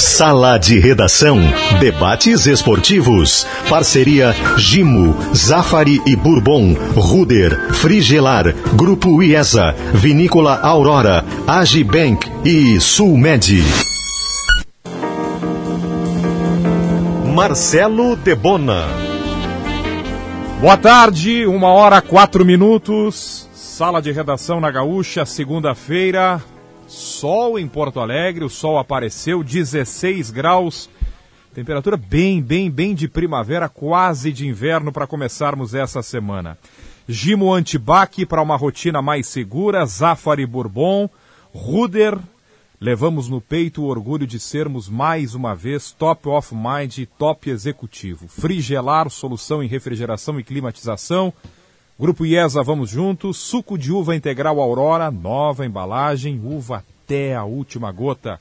Sala de Redação. Debates esportivos. Parceria Gimo, Zafari e Bourbon, Ruder, Frigelar, Grupo IESA, Vinícola Aurora, Agibank e Sulmed. Marcelo Debona. Boa tarde, uma hora quatro minutos. Sala de redação na Gaúcha, segunda-feira. Sol em Porto Alegre, o sol apareceu, 16 graus. Temperatura bem, bem, bem de primavera, quase de inverno para começarmos essa semana. Gimo Antibac para uma rotina mais segura, Zafari Bourbon, Ruder. Levamos no peito o orgulho de sermos mais uma vez top of mind e top executivo. Frigelar, solução em refrigeração e climatização. Grupo IESA, vamos juntos. Suco de uva integral Aurora, nova embalagem, uva até a última gota.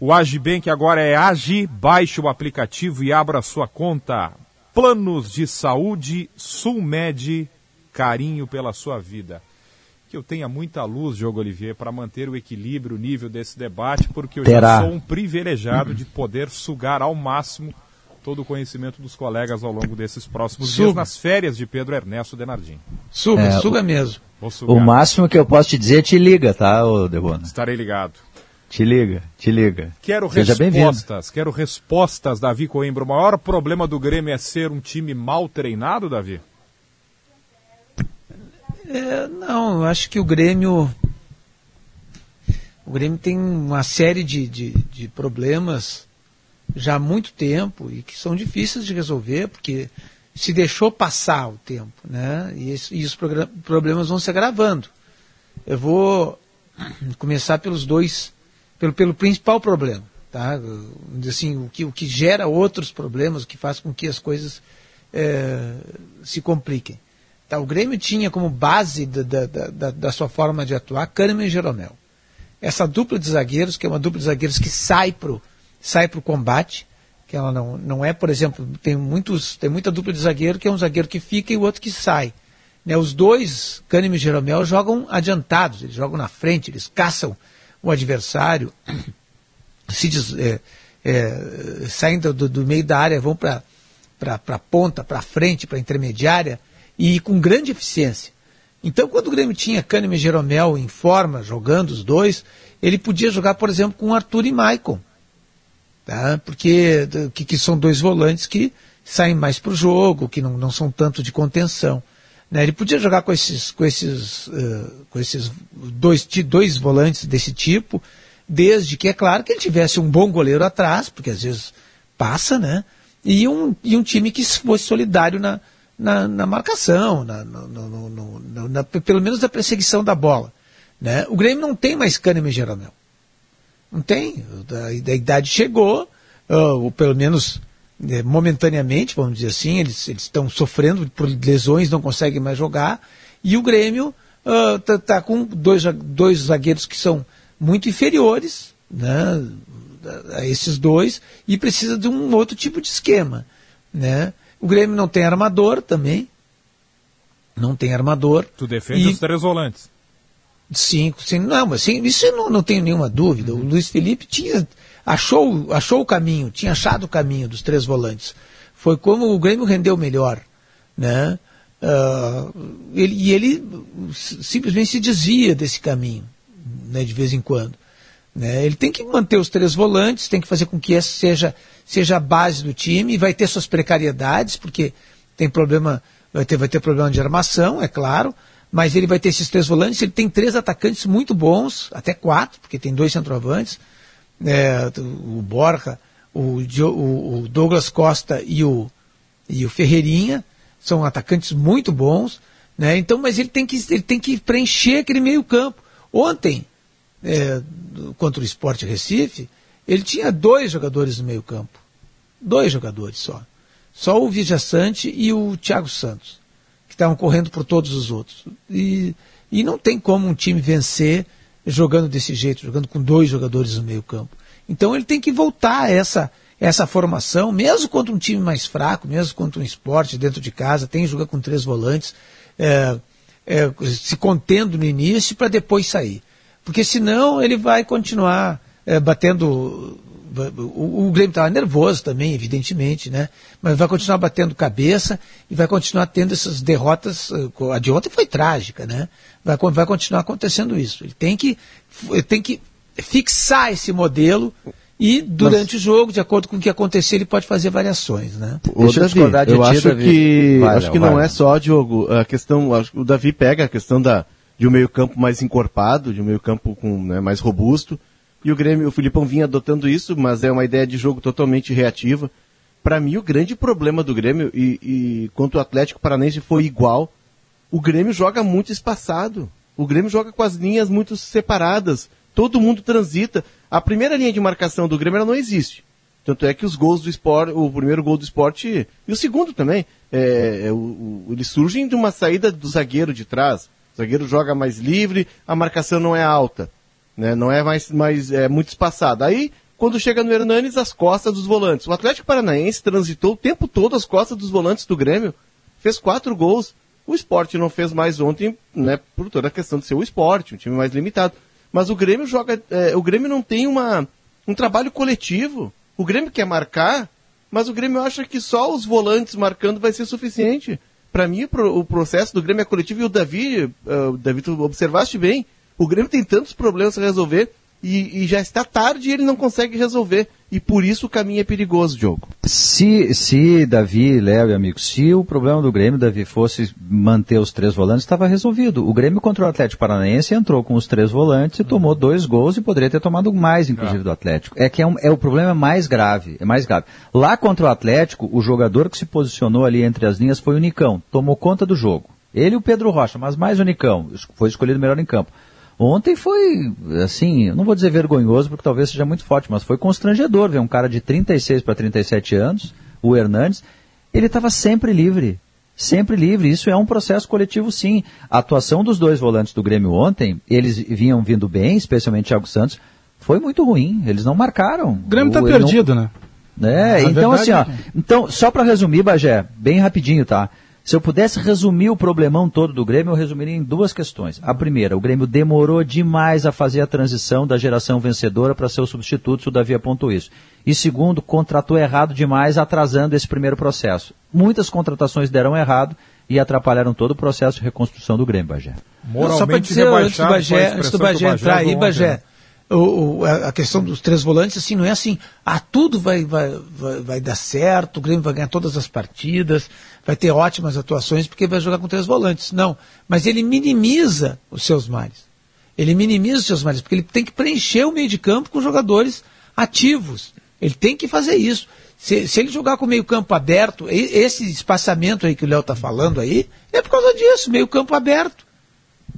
O Agibank agora é Agi, baixe o aplicativo e abra sua conta. Planos de saúde Sulmed, carinho pela sua vida. Que eu tenha muita luz, Diogo Olivier, para manter o equilíbrio, o nível desse debate, porque eu Terá. já sou um privilegiado de poder sugar ao máximo todo o conhecimento dos colegas ao longo desses próximos suga. dias nas férias de Pedro Ernesto Denardim. Suga, é, suga mesmo. O máximo que eu posso te dizer é te liga, tá, Debona? Estarei ligado. Te liga, te liga. Quero Seja respostas, quero respostas, Davi Coimbra. O maior problema do Grêmio é ser um time mal treinado, Davi? É, não, eu acho que o Grêmio. O Grêmio tem uma série de, de, de problemas já há muito tempo e que são difíceis de resolver, porque se deixou passar o tempo, né? E, esse, e os problemas vão se agravando. Eu vou começar pelos dois, pelo, pelo principal problema, tá? Assim, o que, o que gera outros problemas, o que faz com que as coisas é, se compliquem. Tá, o Grêmio tinha como base da, da, da, da sua forma de atuar Kahneman e Jeromel. Essa dupla de zagueiros, que é uma dupla de zagueiros que sai pro sai para o combate, que ela não, não é, por exemplo, tem, muitos, tem muita dupla de zagueiro que é um zagueiro que fica e o outro que sai. Né, os dois, Kahneman e Jeromel, jogam adiantados, eles jogam na frente, eles caçam o adversário, se des, é, é, saem do, do, meio da área, vão para a ponta, para frente, para intermediária, e com grande eficiência. Então, quando o Grêmio tinha Kahneman e Jeromel em forma, jogando os dois, ele podia jogar, por exemplo, com Arthur e Maicon tá? porque que, que, são dois volantes que saem mais para o jogo, que não, não são tanto de contenção. Né? Ele podia jogar com esses, com esses, uh, com esses dois, dois volantes desse tipo, desde que, é claro, que ele tivesse um bom goleiro atrás, porque às vezes passa, né? E um, e um time que fosse solidário na, na, na marcação, na, no, no, no, na, pelo menos na perseguição da bola. Né? O Grêmio não tem mais Kahneman e Jeromel. Não tem. A, idade chegou, uh, ou pelo menos é, momentaneamente, vamos dizer assim, eles estão sofrendo por lesões, não conseguem mais jogar. E o Grêmio está uh, tá com dois, dois zagueiros que são muito inferiores né, a esses dois e precisa de um outro tipo de esquema. Né? O Grêmio não tem armador também. Não tem armador. Tu defende e... os três volantes. Cinco, sim, não, mas isso eu não, não tenho nenhuma dúvida. O Luiz Felipe tinha, achou, achou o caminho, tinha achado o caminho dos três volantes. Foi como o Grêmio rendeu melhor, né? Uh, ele, e ele simplesmente se desvia desse caminho, né, de vez em quando. Né? Ele tem que manter os três volantes, tem que fazer com que essa seja, seja a base do time, vai ter suas precariedades, porque tem problema, vai ter, vai ter problema de armação, é claro, mas ele vai ter esses três volantes, ele tem três atacantes muito bons, até quatro, porque tem dois centroavantes, é, o Borja, o, o, Douglas Costa e o, e o Ferreirinha, são atacantes muito bons, né? Então, mas ele tem que, ele tem que preencher aquele meio campo. Ontem, é, contra o Sport Recife, ele tinha dois jogadores no meio campo. Dois jogadores só. Só o Vijaçante e o Thiago Santos estavam correndo por todos os outros. E, e não tem como um time vencer jogando desse jeito, jogando com dois jogadores no meio campo. Então ele tem que voltar a essa, essa formação, mesmo contra um time mais fraco, mesmo contra um esporte dentro de casa, tem que jogar com três volantes, é, é, se contendo no início para depois sair. Porque senão ele vai continuar é, batendo, O, o Grêmio estava nervoso também, evidentemente, né? Mas vai continuar batendo cabeça e vai continuar tendo essas derrotas. A de ontem foi trágica, né? Vai, vai continuar acontecendo isso. Ele tem que, tem que fixar esse modelo e durante Mas... o jogo, de acordo com o que acontecer, ele pode fazer variações, né? O Deixa Davi, eu, de eu acho Davi. que vai, acho que vai, não é só Diogo a questão, acho que o Davi pega a questão da de um meio-campo mais encorpado, de um meio-campo com né, mais robusto. E o Grêmio, o Filipão vinha adotando isso, mas é uma ideia de jogo totalmente reativa. Para mim, o grande problema do Grêmio, e, e quanto o Atlético Paranense foi igual, o Grêmio joga muito espaçado. O Grêmio joga com as linhas muito separadas. Todo mundo transita. A primeira linha de marcação do Grêmio não existe. Tanto é que os gols do esporte, o primeiro gol do esporte, e o segundo também, é, é, o, o, eles surgem de uma saída do zagueiro de trás. O zagueiro joga mais livre, a marcação não é alta, né? não é mais, mais é, muito espaçada. Aí, quando chega no Hernanes, as costas dos volantes. O Atlético Paranaense transitou o tempo todo as costas dos volantes do Grêmio, fez quatro gols. O esporte não fez mais ontem, né, por toda a questão de ser o esporte, um time mais limitado. Mas o Grêmio joga. É, o Grêmio não tem uma, um trabalho coletivo. O Grêmio quer marcar, mas o Grêmio acha que só os volantes marcando vai ser suficiente para mim, o processo do Grêmio é coletivo e o Davi, uh, Davi, tu observaste bem, o Grêmio tem tantos problemas a resolver e, e, já está tarde e ele não consegue resolver. E por isso o caminho é perigoso, Diogo. Se, se Davi, Léo e amigos, se o problema do Grêmio, Davi, fosse manter os três volantes, estava resolvido. O Grêmio contra o Atlético Paranaense entrou com os três volantes e tomou dois gols e poderia ter tomado mais, inclusive, é. do Atlético. É que é, um, é o problema mais grave, é mais grave. Lá contra o Atlético, o jogador que se posicionou ali entre as linhas foi o Nicão, tomou conta do jogo. Ele e o Pedro Rocha, mas mais o Nicão, foi escolhido melhor em campo. Ontem foi, assim, não vou dizer vergonhoso, porque talvez seja muito forte, mas foi constrangedor ver um cara de 36 para 37 anos, o Hernandes, ele estava sempre livre. Sempre livre. Isso é um processo coletivo, sim. A atuação dos dois volantes do Grêmio ontem, eles vinham vindo bem, especialmente Thiago Santos, foi muito ruim. Eles não marcaram. O Grêmio está perdido, não... né? É, então assim, ó. É então, só para resumir, Bagé, bem rapidinho, tá? Se eu pudesse resumir o problemão todo do Grêmio, eu resumiria em duas questões. A primeira, o Grêmio demorou demais a fazer a transição da geração vencedora para seu substituto, o Davi apontou isso. E segundo, contratou errado demais, atrasando esse primeiro processo. Muitas contratações deram errado e atrapalharam todo o processo de reconstrução do Grêmio, Bagé. Moralmente Só para dizer, antes do Bagé, antes do Bagé entrar aí, Bagé, né? O, a questão dos três volantes, assim, não é assim, ah, tudo vai, vai, vai, vai, dar certo, o Grêmio vai ganhar todas as partidas, vai ter ótimas atuações, porque vai jogar com três volantes. Não, mas ele minimiza os seus males. Ele minimiza os seus males, porque ele tem que preencher o meio de campo com jogadores ativos. Ele tem que fazer isso. Se, se ele jogar com o meio campo aberto, esse espaçamento aí que o Léo está falando aí, é por causa disso, meio campo aberto.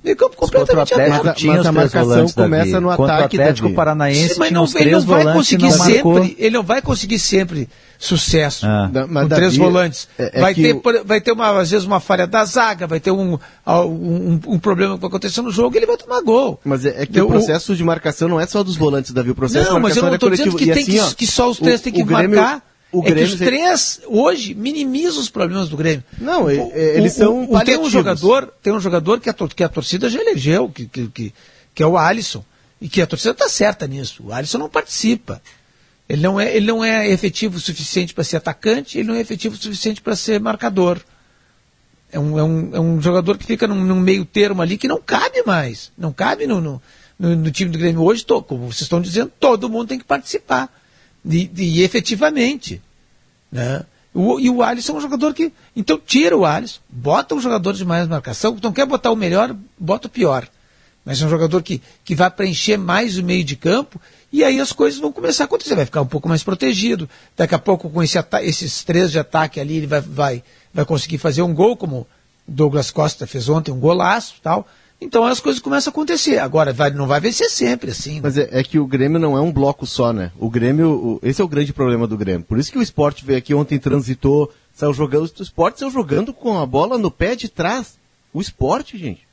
Meio campo completamente aberto. Mas, mas a marcação começa no Contra ataque. O Atlético Davi. Paranaense Sim, mas não, ele não vai conseguir sempre, ele não vai conseguir sempre sucesso ah. com Davi, três volantes. É, é vai, ter, o... vai ter uma, às vezes uma falha da zaga, vai ter um, um, um, problema que vai acontecer no jogo e ele vai tomar gol. Mas é, é que o processo de marcação não é só dos volantes, Davi, o processo não, de marcação mas eu não estou é dizendo que, tem assim, que, ó, que só os três têm que Grêmio... marcar o é Grêmio, que os três hoje minimizam os problemas do Grêmio. Não, o, eles o, são o, tem um jogador, tem um jogador que a, que a torcida já elegeu, que, que, que, que é o Alisson, e que a torcida está certa nisso. O Alisson não participa. Ele não é, ele não é efetivo o suficiente para ser atacante, ele não é efetivo o suficiente para ser marcador. É um, é, um, é um jogador que fica num, num, meio termo ali que não cabe mais. Não cabe no, no, no, no time do Grêmio hoje, tô, como vocês estão dizendo, todo mundo tem que participar. E, e efetivamente. Né? O, e o Alisson é um jogador que. Então tira o Alisson, bota um jogador de mais marcação. Então quer botar o melhor, bota o pior. Mas é um jogador que, que vai preencher mais o meio de campo e aí as coisas vão começar a acontecer. Vai ficar um pouco mais protegido. Daqui a pouco, com esse esses três de ataque ali, ele vai, vai, vai conseguir fazer um gol, como Douglas Costa fez ontem, um golaço tal. Então as coisas começam a acontecer. Agora, vai, não vai vencer sempre, assim. Mas é, é, que o Grêmio não é um bloco só, né? O Grêmio, o, esse é o grande problema do Grêmio. Por isso que o esporte veio aqui ontem, transitou, saiu jogando. O esporte saiu jogando com a bola no pé de trás. O esporte, gente.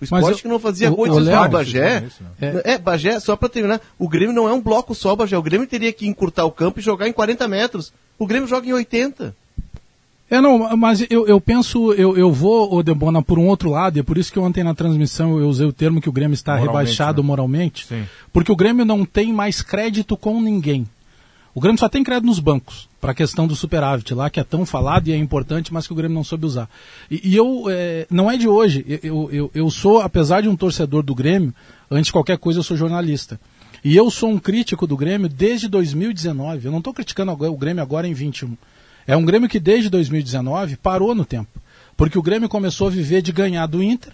O esporte eu, que não fazia gol de o Bagé. Isso, é. é, Bagé, só para terminar, o Grêmio não é um bloco só, Bagé. O Grêmio teria que encurtar o campo e jogar em 40 metros. O Grêmio joga em 80. É, não, mas eu, eu penso, eu, eu vou, Odebona, por um outro lado, e é por isso que ontem na transmissão eu usei o termo que o Grêmio está moralmente, rebaixado né? moralmente, Sim. porque o Grêmio não tem mais crédito com ninguém. O Grêmio só tem crédito nos bancos, para a questão do superávit lá, que é tão falado e é importante, mas que o Grêmio não soube usar. E, e eu, é, não é de hoje, eu, eu, eu sou, apesar de um torcedor do Grêmio, antes de qualquer coisa eu sou jornalista. E eu sou um crítico do Grêmio desde 2019. Eu não estou criticando o Grêmio agora em 21. É um Grêmio que desde 2019 parou no tempo. Porque o Grêmio começou a viver de ganhar do Inter,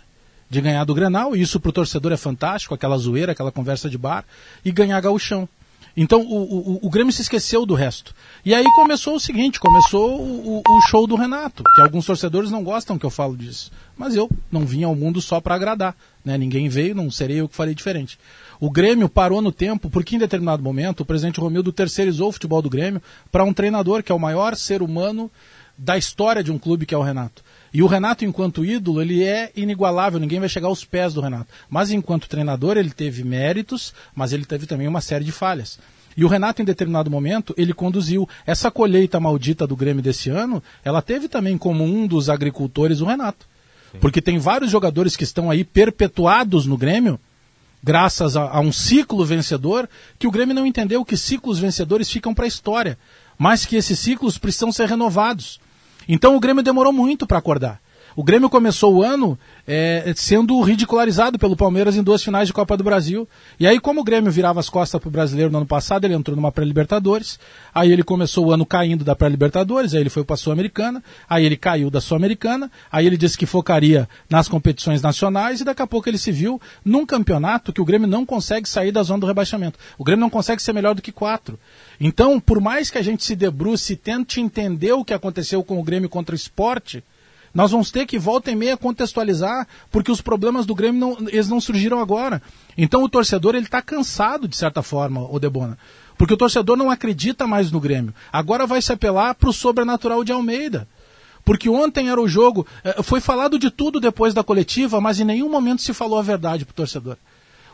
de ganhar do Grenal, e isso para o torcedor é fantástico, aquela zoeira, aquela conversa de bar, e ganhar gauchão. Então o, o, o, Grêmio se esqueceu do resto. E aí começou o seguinte, começou o, o, show do Renato, que alguns torcedores não gostam que eu falo disso. Mas eu não vim ao mundo só para agradar. Né? Ninguém veio, não serei eu que farei diferente. O Grêmio parou no tempo porque em determinado momento o presidente Romildo terceirizou o futebol do Grêmio para um treinador que é o maior ser humano da história de um clube, que é o Renato. E o Renato, enquanto ídolo, ele é inigualável, ninguém vai chegar aos pés do Renato. Mas enquanto treinador, ele teve méritos, mas ele teve também uma série de falhas. E o Renato, em determinado momento, ele conduziu. Essa colheita maldita do Grêmio desse ano, ela teve também como um dos agricultores o Renato. Sim. Porque tem vários jogadores que estão aí perpetuados no Grêmio, graças a, a, um ciclo vencedor, que o Grêmio não entendeu que ciclos vencedores ficam para a história, mas que esses ciclos precisam ser renovados. Então o Grêmio demorou muito para acordar. O Grêmio começou o ano é, sendo ridicularizado pelo Palmeiras em duas finais de Copa do Brasil. E aí, como o Grêmio virava as costas para o brasileiro no ano passado, ele entrou numa pré-Libertadores. Aí ele começou o ano caindo da pré-Libertadores, aí ele foi para a Sul-Americana, aí ele caiu da Sul-Americana, aí ele disse que focaria nas competições nacionais e daqui a pouco ele se viu num campeonato que o Grêmio não consegue sair da zona do rebaixamento. O Grêmio não consegue ser melhor do que quatro. Então, por mais que a gente se debruce e tente entender o que aconteceu com o Grêmio contra o esporte, nós vamos ter que volta e meia contextualizar, porque os problemas do Grêmio não, eles não surgiram agora. Então o torcedor ele está cansado de certa forma, o Debona, porque o torcedor não acredita mais no Grêmio. Agora vai se apelar para o sobrenatural de Almeida. Porque ontem era o jogo, eh, foi falado de tudo depois da coletiva, mas em nenhum momento se falou a verdade para o torcedor.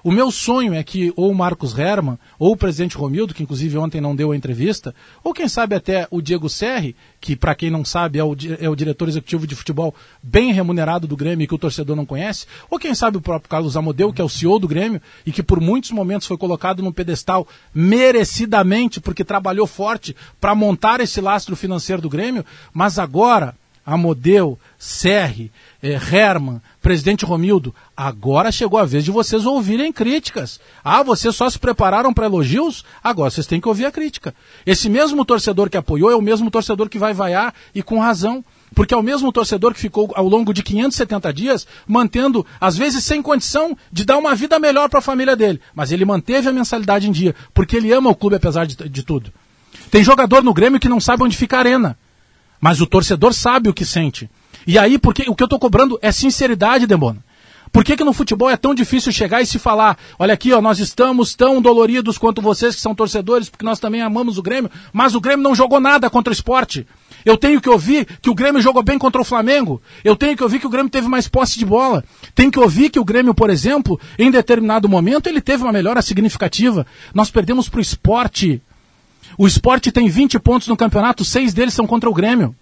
O meu sonho é que ou o Marcos Herman, ou o presidente Romildo, que inclusive ontem não deu a entrevista, ou quem sabe até o Diego Serri, que para quem não sabe é o, é o, diretor executivo de futebol bem remunerado do Grêmio e que o torcedor não conhece, ou quem sabe o próprio Carlos Amodeu, que é o CEO do Grêmio e que por muitos momentos foi colocado num pedestal merecidamente porque trabalhou forte para montar esse lastro financeiro do Grêmio, mas agora Amodeu, Serri, eh, Herman, presidente Romildo, agora chegou a vez de vocês ouvirem críticas. Ah, vocês só se prepararam para elogios? Agora vocês têm que ouvir a crítica. Esse mesmo torcedor que apoiou é o mesmo torcedor que vai vaiar e com razão. Porque é o mesmo torcedor que ficou ao longo de 570 dias mantendo, às vezes sem condição de dar uma vida melhor para a família dele. Mas ele manteve a mensalidade em dia, porque ele ama o clube apesar de, de tudo. Tem jogador no Grêmio que não sabe onde fica a arena. Mas o torcedor sabe o que sente. E aí, porque o que eu estou cobrando é sinceridade, Demona. Por que, que no futebol é tão difícil chegar e se falar, olha aqui, ó, nós estamos tão doloridos quanto vocês que são torcedores, porque nós também amamos o Grêmio, mas o Grêmio não jogou nada contra o esporte. Eu tenho que ouvir que o Grêmio jogou bem contra o Flamengo. Eu tenho que ouvir que o Grêmio teve mais posse de bola. Tenho que ouvir que o Grêmio, por exemplo, em determinado momento, ele teve uma melhora significativa. Nós perdemos para o esporte. O esporte tem 20 pontos no campeonato, seis deles são contra o Grêmio.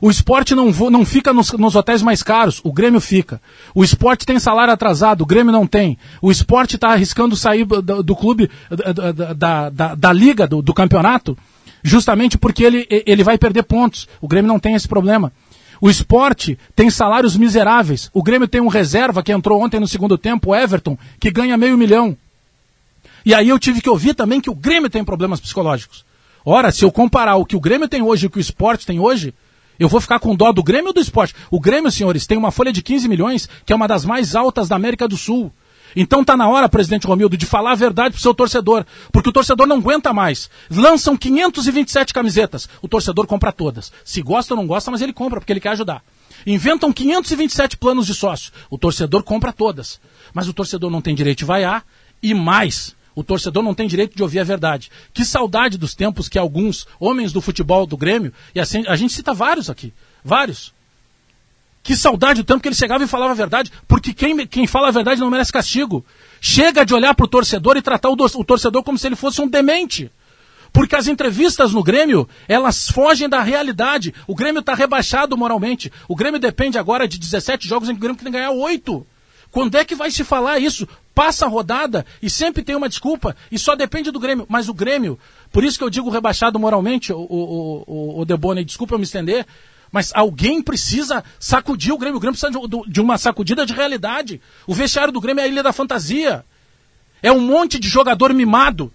O esporte não, não fica nos, nos, hotéis mais caros, o Grêmio fica. O esporte tem salário atrasado, o Grêmio não tem. O esporte está arriscando sair do, do clube, da, da, da, liga, do, do, campeonato, justamente porque ele, ele vai perder pontos. O Grêmio não tem esse problema. O esporte tem salários miseráveis. O Grêmio tem um reserva que entrou ontem no segundo tempo, o Everton, que ganha meio milhão. E aí eu tive que ouvir também que o Grêmio tem problemas psicológicos. Ora, se eu comparar o que o Grêmio tem hoje e o que o esporte tem hoje, eu vou ficar com dó do Grêmio ou do esporte? O Grêmio, senhores, tem uma folha de 15 milhões, que é uma das mais altas da América do Sul. Então tá na hora, presidente Romildo, de falar a verdade pro seu torcedor, porque o torcedor não aguenta mais. Lançam 527 camisetas, o torcedor compra todas. Se gosta ou não gosta, mas ele compra porque ele quer ajudar. Inventam 527 planos de sócio, o torcedor compra todas. Mas o torcedor não tem direito de vaiar e mais, o torcedor não tem direito de ouvir a verdade. Que saudade dos tempos que alguns homens do futebol do Grêmio, e assim, a gente cita vários aqui, vários. Que saudade do tempo que ele chegava e falava a verdade, porque quem, quem fala a verdade não merece castigo. Chega de olhar para o torcedor e tratar o, o torcedor como se ele fosse um demente. Porque as entrevistas no Grêmio, elas fogem da realidade. O Grêmio está rebaixado moralmente. O Grêmio depende agora de 17 jogos em que o Grêmio tem que ganhar 8. Quando é que vai se falar isso? Passa a rodada e sempre tem uma desculpa e só depende do Grêmio. Mas o Grêmio, Por isso que eu digo rebaixado moralmente, o, o, o, o Debone, desculpa eu me estender, mas alguém precisa sacudir o Grêmio. O Grêmio precisa de, de uma sacudida de realidade. O vestiário do Grêmio é a ilha da fantasia. É um monte de jogador mimado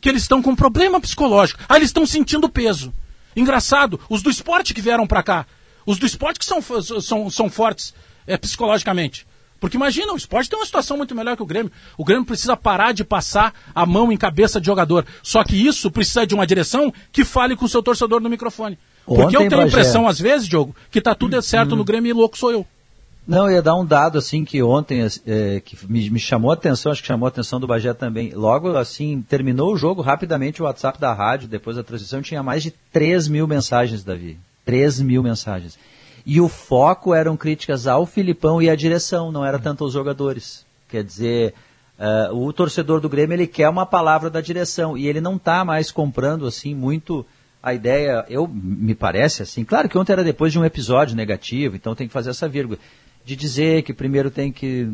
que eles estão com problema psicológico. Ah, eles estão sentindo peso. Engraçado, os do esporte que vieram para cá, os do esporte que são, são, são fortes é, psicologicamente. Porque imagina, o esporte tem uma situação muito melhor que o Grêmio. O Grêmio precisa parar de passar a mão em cabeça de jogador. Só que isso precisa de uma direção que fale com o seu torcedor no microfone. Porque Ontem, eu tenho a impressão, às vezes, Diogo, que tá tudo certo hum. no Grêmio e louco sou eu. Não, ia dar um dado assim que ontem é, que me, me, chamou a atenção, acho que chamou a atenção do Bagé também. Logo assim, terminou o jogo, rapidamente o WhatsApp da rádio, depois da transmissão, tinha mais de 3 mil mensagens, Davi. 3 mil mensagens. E o foco eram críticas ao Filipão e à direção, não era tanto aos jogadores. Quer dizer, uh, o torcedor do Grêmio ele quer uma palavra da direção e ele não está mais comprando assim muito a ideia, eu me parece assim, claro que ontem era depois de um episódio negativo, então tem que fazer essa vírgula de dizer que primeiro tem que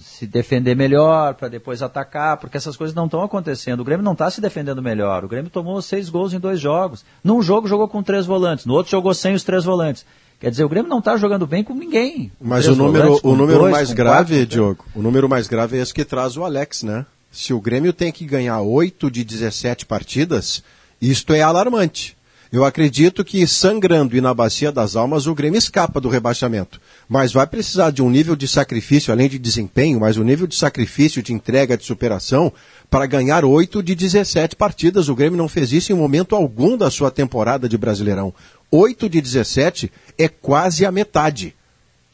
se defender melhor para depois atacar, porque essas coisas não estão acontecendo. O Grêmio não está se defendendo melhor. O Grêmio tomou seis gols em dois jogos. Num jogo jogou com três volantes, no outro jogou sem os três volantes. Quer dizer, o Grêmio não está jogando bem com ninguém. Mas o número, o número dois, mais grave, quatro, Diogo, o número mais grave é esse que traz o Alex, né? Se o Grêmio tem que ganhar 8 de 17 partidas, isto é alarmante. Eu acredito que sangrando e na bacia das almas o Grêmio escapa do rebaixamento. Mas vai precisar de um nível de sacrifício, além de desempenho, mas um nível de sacrifício, de entrega, de superação, para ganhar 8 de 17 partidas. O Grêmio não fez isso em momento algum da sua temporada de Brasileirão. 8 de 17 é quase a metade.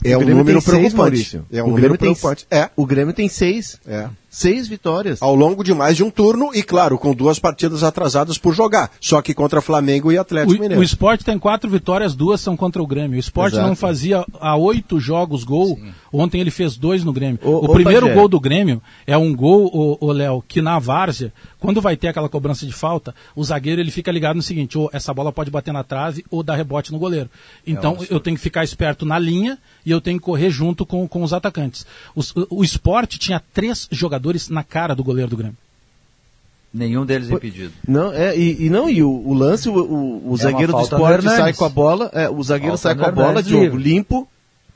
É um número preocupante. Seis, é um número preocupante. É. O Grêmio tem seis. É seis vitórias. Ao longo de mais de um turno e, claro, com duas partidas atrasadas por jogar. Só que contra Flamengo e Atlético o, Mineiro. O esporte tem quatro vitórias, duas são contra o Grêmio. O esporte não fazia há oito jogos gol. Sim. Ontem ele fez dois no Grêmio. O, o primeiro gol do Grêmio é um gol, o, Léo, que na várzea, quando vai ter aquela cobrança de falta, o zagueiro ele fica ligado no seguinte: ou essa bola pode bater na trave ou dar rebote no goleiro. Então é eu tenho que ficar esperto na linha e eu tenho que correr junto com, com os atacantes. o, o esporte tinha três jogadores na cara do goleiro do Grêmio. Nenhum deles impedido. Não, é, e, e não, e o, o lance, o, o, o é zagueiro do esporte sai com a bola, é, o zagueiro falta sai com a bola, Diogo, limpo,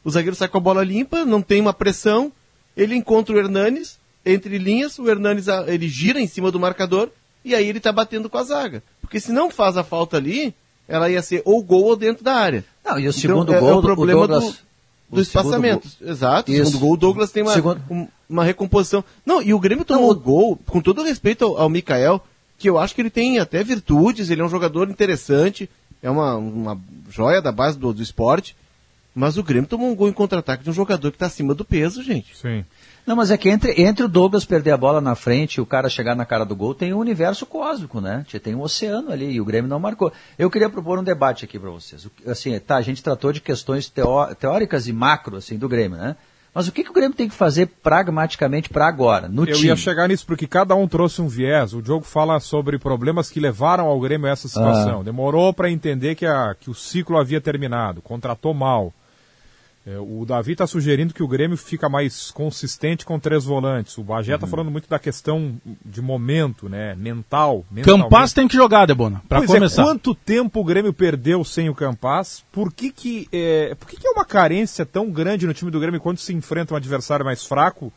o zagueiro sai com a bola limpa, não tem uma pressão, ele encontra o Hernanes, entre linhas, o Hernanes ele gira em cima do marcador, e aí ele tá batendo com a zaga. Porque se não faz a falta ali, ela ia ser ou gol ou dentro da área. Não, e o então, segundo é, gol, é o problema Douglas, do, do espaçamento. Exato, o segundo gol, o Douglas tem uma, segundo... um, uma recomposição. Não, e o Grêmio tomou o gol, com todo respeito ao, ao Mikael, que eu acho que ele tem até virtudes, ele é um jogador interessante, é uma, uma joia da base do, do esporte, mas o Grêmio tomou um gol em contra-ataque de um jogador que está acima do peso, gente. Sim. Não, mas é que entre, entre o Douglas perder a bola na frente e o cara chegar na cara do gol, tem um universo cósmico, né? Tem um oceano ali e o Grêmio não marcou. Eu queria propor um debate aqui para vocês. Assim, tá, a gente tratou de questões teó teóricas e macro, assim, do Grêmio, né? Mas o que, que o Grêmio tem que fazer pragmaticamente para agora, no Eu time? ia chegar nisso, porque cada um trouxe um viés. O Diogo fala sobre problemas que levaram ao Grêmio a essa situação. Ah. Demorou para entender que, a, que o ciclo havia terminado, contratou mal. É, o Davi está sugerindo que o Grêmio fica mais consistente com três volantes. O Bagé está uhum. falando muito da questão de momento, né? Mental. Campaz tem que jogar, Debona, para é, começar. É, quanto tempo o Grêmio perdeu sem o Campaz? Por que, que, é, por que, que é uma carência tão grande no time do Grêmio quando se enfrenta um adversário mais fraco?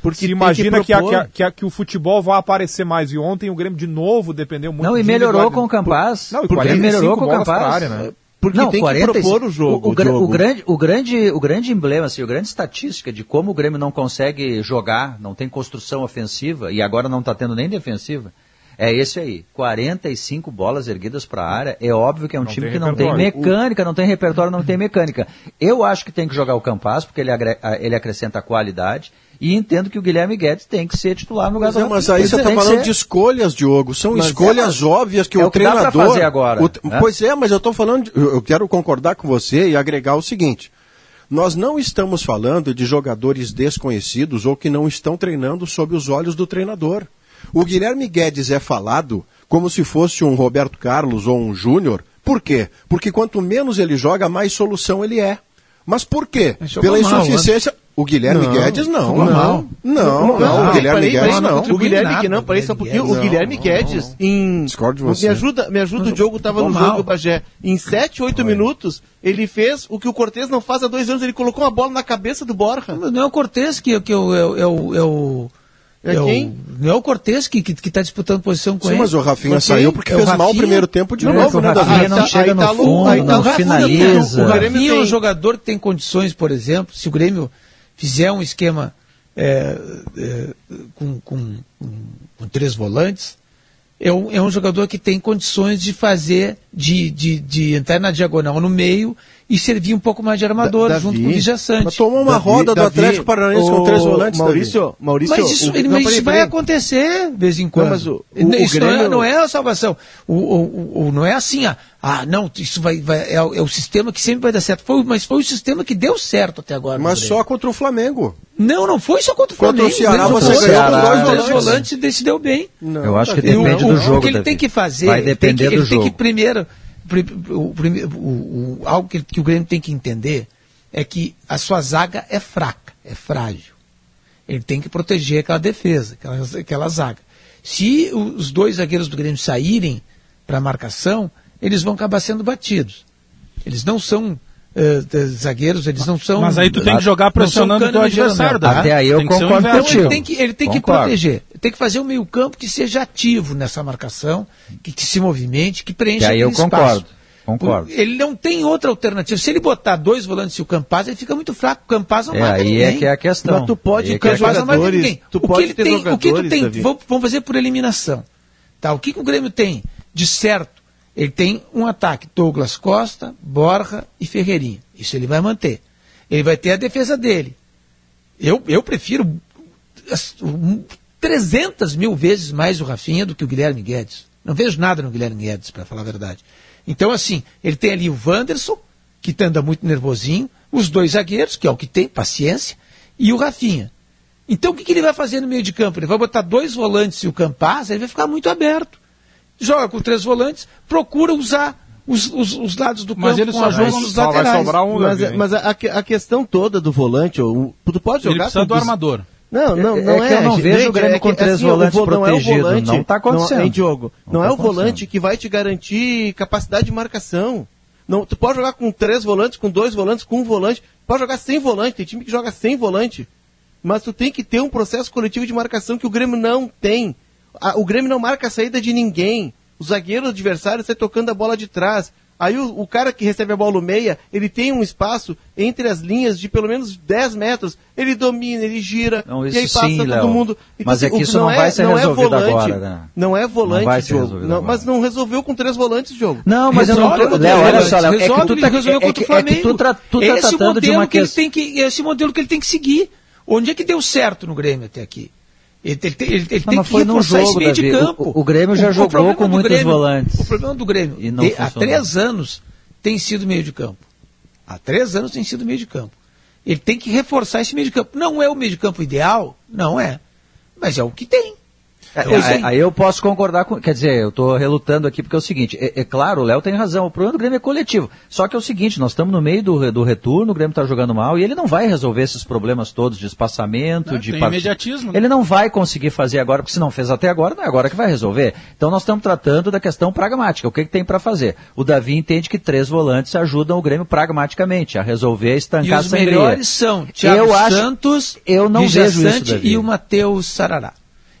Porque se imagina que, propor... que, que, que, o futebol vai aparecer mais. E ontem o Grêmio de novo dependeu muito Não, e melhorou com o Campaz. Não, e porque melhorou com o. Área, né? Porque não, tem 40, que propor o jogo. O, o, o, grande, o, grande, o grande emblema, assim, a grande estatística de como o Grêmio não consegue jogar, não tem construção ofensiva e agora não está tendo nem defensiva, é esse aí. 45 bolas erguidas para a área. É óbvio que é um não time que não tem mecânica, não tem repertório, não tem mecânica. Eu acho que tem que jogar o Campas, porque ele, ele acrescenta qualidade. E entendo que o Guilherme Guedes tem que ser titular no lugar do Mas aí você está falando ser... de escolhas, Diogo. São mas escolhas é, óbvias que é o, o que treinador. Dá fazer agora. O... Né? Pois é, mas eu estou falando. De... Eu quero concordar com você e agregar o seguinte. Nós não estamos falando de jogadores desconhecidos ou que não estão treinando sob os olhos do treinador. O Guilherme Guedes é falado como se fosse um Roberto Carlos ou um Júnior. Por quê? Porque quanto menos ele joga, mais solução ele é. Mas por quê? Pela mal, insuficiência. Né? O Guilherme não, Guedes não. Não, não. Não, não, o Guilherme Guedes não. O Guilherme Guedes não, parece um pouquinho. O Guilherme Guedes em. Discordo de você. Me ajuda, me ajuda o Diogo estava no jogo, Bagé. Em 7, 8 minutos, ele fez o que o Cortez não faz há dois anos. Ele colocou uma bola na cabeça do Borja. Não é o Cortez que, que é, o, é, o, é o quem? O, não é o Cortez que está que, que tá disputando posição com Sim, ele. mas o Rafinha saiu porque é fez Rafinha, mal o primeiro tempo de não, novo, né? O Rafinha não chega no tá fundo, tá, não finaliza. O Rafinha é um jogador que tem condições, por exemplo, se o Grêmio fizer um esquema é, é, com, com, com, três volantes, é um, é um jogador que tem condições de fazer, de, de, de entrar na diagonal no meio e servir um pouco mais de armador da, junto com o Vijaçante. Mas tomou uma Davi, roda do Davi, Atlético Paranaense com três volantes, Maurício, Maurício, mas isso, o, não, isso vai acontecer de vez em quando. Não, mas o, o, isso o Grêmio... não, é, não, é, a salvação. O, o, não é assim, ah, ah não, isso vai, vai é, é, o sistema que sempre vai dar certo. Foi, mas foi o sistema que deu certo até agora. Mas só contra o Flamengo. Não, não foi só contra o Flamengo. Contra o Ceará você ganhou com dois volantes. volantes e deu bem. Não, Eu acho que depende do jogo. O que ele tem que fazer, vai depender ele tem que primeiro o, o, o, algo que, que o Grêmio tem que entender é que a sua zaga é fraca, é frágil. Ele tem que proteger aquela defesa, aquela, aquela zaga. Se os dois zagueiros do Grêmio saírem para a marcação, eles vão acabar sendo batidos. Eles não são uh, zagueiros, eles não são. Mas aí tu tem que jogar pressionando o adversário, tá? Até aí eu concordo um Ele tem que, ele tem que proteger, tem que fazer um meio-campo que seja ativo nessa marcação, que, que se movimente, que preencha aí eu espaço. concordo. Concordo. Ele não tem outra alternativa. Se ele botar dois volantes e o Campaz, ele fica muito fraco. O Campaz não é, marca aí ninguém. é que é a questão. Mas tu pode é ter é jogadores, tu o que ele tem, o que tu tem, vamos fazer por eliminação. Tá? O que, que o Grêmio tem de certo? Ele tem um ataque, Douglas Costa, Borja e Ferreirinha. Isso ele vai manter. Ele vai ter a defesa dele. Eu, eu prefiro 300 mil vezes mais o Rafinha do que o Guilherme Guedes. Não vejo nada no Guilherme Guedes, para falar a verdade. Então, assim, ele tem ali o Wanderson, que anda muito nervosinho, os dois zagueiros, que é o que tem, paciência, e o Rafinha. Então, o que, que ele vai fazer no meio de campo? Ele vai botar dois volantes e o Campaz, ele vai ficar muito aberto joga com três volantes, procura usar os, os, os lados do mas campo ele só joga nos laterais. Um mas, mas a, a, questão toda do volante, o, tu pode jogar... Ele precisa do armador. Não, não, é, não é. é, é eu não vejo o Grêmio é com três assim, volantes protegidos. Não está acontecendo. Não, hein, Diogo? Não, não tá é o volante que vai te garantir capacidade de marcação. Não, tu pode jogar com três volantes, com dois volantes, com um volante. Pode jogar sem volante. Tem time que joga sem volante. Mas tu tem que ter um processo coletivo de marcação que o Grêmio não tem a, o Grêmio não marca a saída de ninguém. O zagueiro adversário sai tocando a bola de trás. Aí o, o, cara que recebe a bola no meia, ele tem um espaço entre as linhas de pelo menos 10 metros. Ele domina, ele gira, não, e aí passa sim, todo Léo. mundo. Então, mas é que isso não, não vai ser não é resolvido é volante, agora, né? Não é volante, não jogo. Não, mas não resolveu com três volantes, jogo. Não, mas resolve, eu não tô... Léo, olha só, Léo, é que tu tá, resolveu é, que, é que tu, tra, tu tá esse tratando de uma que ele tem que Esse modelo que ele tem que seguir. Onde é que deu certo no Grêmio até aqui? Ele, ele, ele, ele tem que reforçar jogo, esse meio Davi. de campo. O, o Grêmio já o, jogou o com muitos Grêmio, volantes. O problema do Grêmio, de, há três anos, tem sido meio de campo. Há três anos tem sido meio de campo. Ele tem que reforçar esse meio de campo. Não é o meio de campo ideal? Não é. Mas é o que tem. É, aí eu posso concordar com. Quer dizer, eu estou relutando aqui porque é o seguinte: é, é claro, o Léo tem razão. O problema do Grêmio é coletivo. Só que é o seguinte: nós estamos no meio do, do retorno, o Grêmio está jogando mal e ele não vai resolver esses problemas todos de espaçamento, não, de tem part... imediatismo. Né? Ele não vai conseguir fazer agora, porque se não fez até agora, não é agora que vai resolver. Então nós estamos tratando da questão pragmática. O que, que tem para fazer? O Davi entende que três volantes ajudam o Grêmio pragmaticamente a resolver, a estancar e os melhores são Thiago eu Santos, acho, eu não vejo isso, e o Matheus Sarará.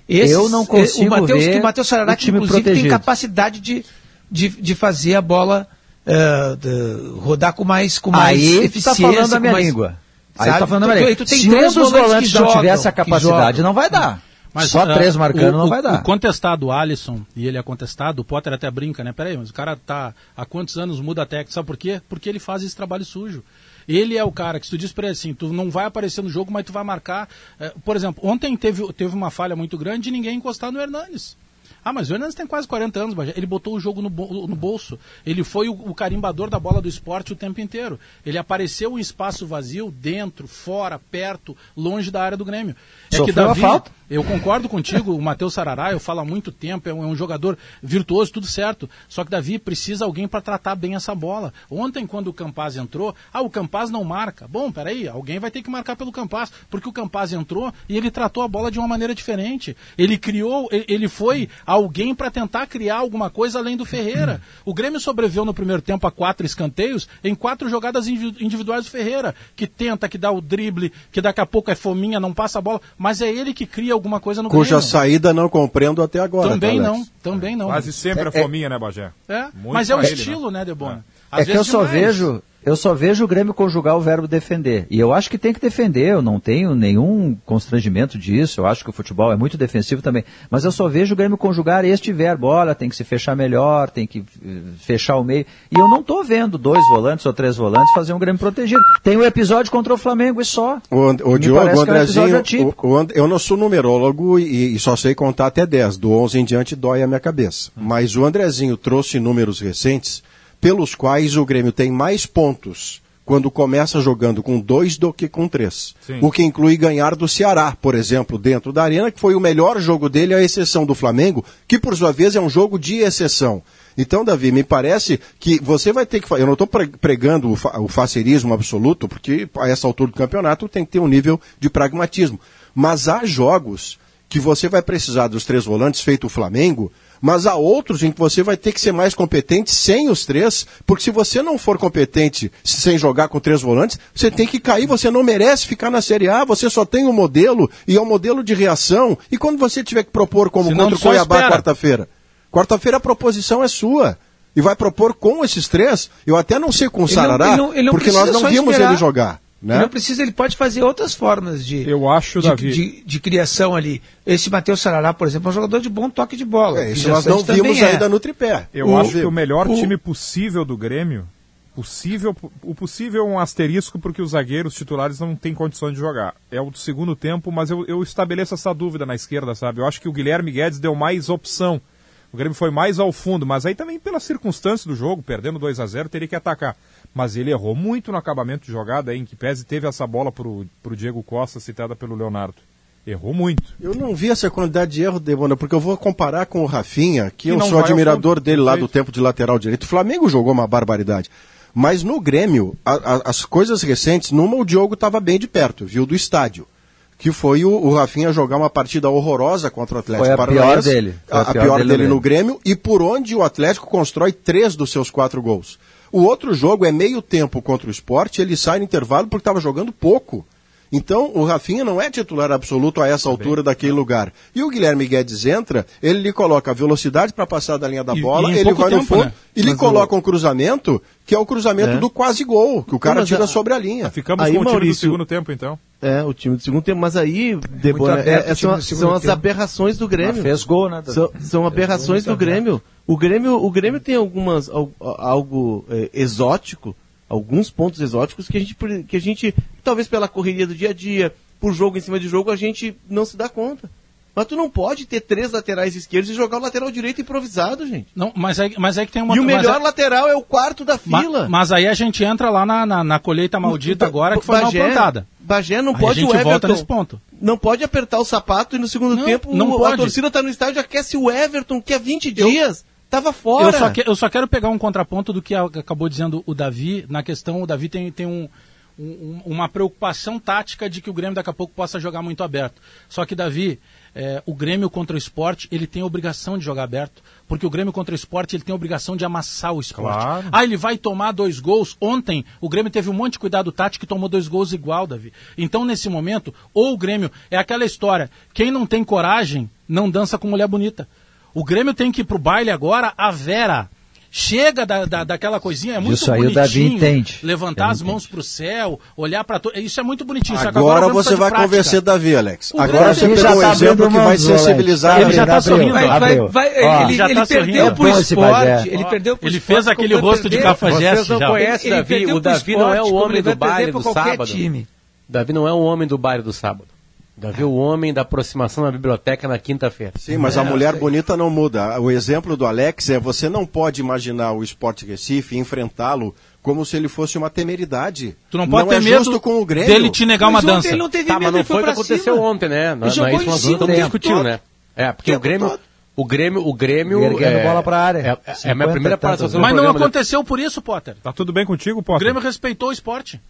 Esse, eu não consigo o Mateus, ver o Matheus Sarará, que inclusive protegido. tem capacidade de, de, de fazer a bola uh, de, rodar com mais, com mais Aí eficiência. Tá falando a minha mais, língua. Aí tá falando a minha língua. Se um dos volantes não tiver essa capacidade, não vai dar. Mas, Só uh, três marcando o, não vai dar. O contestado Alisson, e ele é contestado, o Potter até brinca, né? Peraí, mas o cara tá há quantos anos muda a técnica? Sabe por quê? Porque ele faz esse trabalho sujo. Ele é o cara que se tu diz para ele assim, tu não vai aparecer no jogo, mas tu vai marcar. É, por exemplo, ontem teve, teve uma falha muito grande de ninguém encostar no Hernanes. Ah, mas o Hernandes tem quase 40 anos, ele botou o jogo no, bolso. Ele foi o, o, carimbador da bola do esporte o tempo inteiro. Ele apareceu em espaço vazio, dentro, fora, perto, longe da área do Grêmio. É Sofreu que Davi, falta? Eu concordo contigo, o Matheus Sarará, eu falo há muito tempo, é um, é um, jogador virtuoso, tudo certo. Só que Davi precisa alguém para tratar bem essa bola. Ontem, quando o Campaz entrou, ah, o Campaz não marca. Bom, peraí, alguém vai ter que marcar pelo Campaz, porque o Campaz entrou e ele tratou a bola de uma maneira diferente. Ele criou, ele foi alguém para tentar criar alguma coisa além do Ferreira. O Grêmio sobreviveu no primeiro tempo a quatro escanteios em quatro jogadas individuais do Ferreira, que tenta, que dá o drible, que daqui a pouco é fominha, não passa a bola, mas é ele que cria alguma coisa no Cuja Grêmio. saída não compreendo até agora. Também tá, não, também não. Quase sempre é, a fominha, é, né, Bagé? É, mas é o estilo, né, Debona? É, é que eu só vejo, eu só vejo o Grêmio conjugar o verbo defender. E eu acho que tem que defender, eu não tenho nenhum constrangimento disso, eu acho que o futebol é muito defensivo também. Mas eu só vejo o Grêmio conjugar este verbo. Olha, tem que se fechar melhor, tem que eh, fechar o meio. E eu não estou vendo dois volantes ou três volantes fazer um Grêmio protegido. Tem o um episódio contra o Flamengo e só. O, o Diogo, o Andrezinho, é um o, o, eu não sou numerólogo e, e, só sei contar até 10. Do 11 em diante dói a minha cabeça. Hum. Mas o Andrezinho trouxe números recentes pelos quais o Grêmio tem mais pontos quando começa jogando com dois do que com três. Sim. O que inclui ganhar do Ceará, por exemplo, dentro da Arena, que foi o melhor jogo dele, à exceção do Flamengo, que por sua vez é um jogo de exceção. Então, Davi, me parece que você vai ter que. Eu não estou pregando o, fa o facerismo absoluto, porque a essa altura do campeonato tem que ter um nível de pragmatismo. Mas há jogos que você vai precisar dos três volantes, feito o Flamengo, mas há outros em que você vai ter que ser mais competente sem os três, porque se você não for competente sem jogar com três volantes, você tem que cair, você não merece ficar na Série A, você só tem um modelo e é um modelo de reação. E quando você tiver que propor como Senão contra o Cuiabá quarta-feira? Quarta-feira a proposição é sua. E vai propor com esses três, eu até não sei com o Sarará, não, ele não, ele porque nós não vimos esperar. ele jogar. Né? Ele não precisa, ele pode fazer outras formas de, eu acho, de, Davi. de, de criação ali. Esse Matheus Sarará, por exemplo, é um jogador de bom toque de bola. É, isso nós não vimos é. ainda no tripé. Eu o, acho que o melhor o, time possível do Grêmio, possível, o possível é um asterisco porque os zagueiros titulares não têm condições de jogar. É o do segundo tempo, mas eu, eu estabeleço essa dúvida na esquerda, sabe? Eu acho que o Guilherme Guedes deu mais opção. O Grêmio foi mais ao fundo, mas aí também pela circunstância do jogo, perdendo 2 a 0 teria que atacar mas ele errou muito no acabamento de jogada, em que pese teve essa bola para o Diego Costa, citada pelo Leonardo. Errou muito. Eu não vi essa quantidade de erro, Debona, porque eu vou comparar com o Rafinha, que, que eu sou admirador dele lá do tempo de lateral direito. O Flamengo jogou uma barbaridade. Mas no Grêmio, a, a, as coisas recentes, numa o Diogo estava bem de perto, viu, do estádio. Que foi o, o, Rafinha jogar uma partida horrorosa contra o Atlético Paranaense. Foi a pior dele. A, a pior, pior dele, dele no Grêmio, e por onde o Atlético constrói três dos seus quatro gols. O outro jogo é meio tempo contra o esporte, ele sai no intervalo porque estava jogando pouco. Então, o Rafinha não é titular absoluto a essa tá altura daquele lugar. E o Guilherme Guedes entra, ele lhe coloca a velocidade para passar da linha da bola, e, ele vai tempo, no fundo né? e lhe coloca um cruzamento, que é o cruzamento é. do quase gol, que o cara tira a... sobre a linha. Ficamos aí, com o time Maurício... do segundo tempo, então. É, o time do segundo tempo, mas aí, Debora, é, é, são, são as aberrações do Grêmio. Mas fez gol, né? São, são aberrações do Grêmio. O Grêmio, o Grêmio tem algumas, algo, algo é, exótico, alguns pontos exóticos que a, gente, que a gente, talvez pela correria do dia a dia, por jogo em cima de jogo, a gente não se dá conta. Mas tu não pode ter três laterais esquerdos e jogar o lateral direito improvisado, gente. Não, mas é, mas é que tem uma... E o melhor é... lateral é o quarto da fila. Ma, mas aí a gente entra lá na, na, na colheita maldita o, agora, que foi Bagé, mal plantada. Bagé não aí pode a gente o Everton... volta nesse ponto. Não pode apertar o sapato e no segundo não, tempo não o, a torcida está no estádio aquece o Everton, que há 20 dias... Eu... Tava fora. Eu só, que, eu só, quero pegar um contraponto do que acabou dizendo o Davi, na questão, o Davi tem, tem um, um, uma preocupação tática de que o Grêmio daqui a pouco possa jogar muito aberto. Só que, Davi, é, o Grêmio contra o esporte, ele tem a obrigação de jogar aberto, porque o Grêmio contra o esporte, ele tem a obrigação de amassar o esporte. Claro. Ah, ele vai tomar dois gols. Ontem, o Grêmio teve um monte de cuidado tático e tomou dois gols igual, Davi. Então, nesse momento, ou o Grêmio, é aquela história, quem não tem coragem, não dança com mulher bonita. O Grêmio tem que ir pro baile agora, a Vera. Chega da, da, daquela coisinha, é muito isso aí bonitinho. O Davi entende. Levantar as mãos para o céu, olhar para tudo. Isso é muito bonitinho. Agora, agora você vai convencer Davi, Alex. O agora você pegou um tá exemplo que vai sensibilizar. Ele já está sorrindo. Vai, vai, vai, ele, perdeu pro esporte. Ele perdeu pro Ele fez aquele rosto de cafajeste. Vocês não conhecem Davi. O Davi não é o homem do baile do sábado. Davi não é o homem do baile do sábado. Davi, o homem da aproximação na biblioteca na quinta-feira. Sim, mas é, a mulher bonita não muda. O exemplo do Alex é você não pode imaginar o Esporte Recife enfrentá-lo como se ele fosse uma temeridade. Tu não pode não ter é medo com o Grêmio. dele te negar uma dança. Ele não teve tá, medo, mas não foi o que aconteceu cima. ontem, né? Não é isso nós não discutiu, né? É, porque o Grêmio, o Grêmio, o Grêmio. Erguendo é, bola pra área. É, é, é a minha primeira participação Mas não aconteceu por isso, Potter. Tá tudo bem contigo, Potter? O Grêmio respeitou o esporte.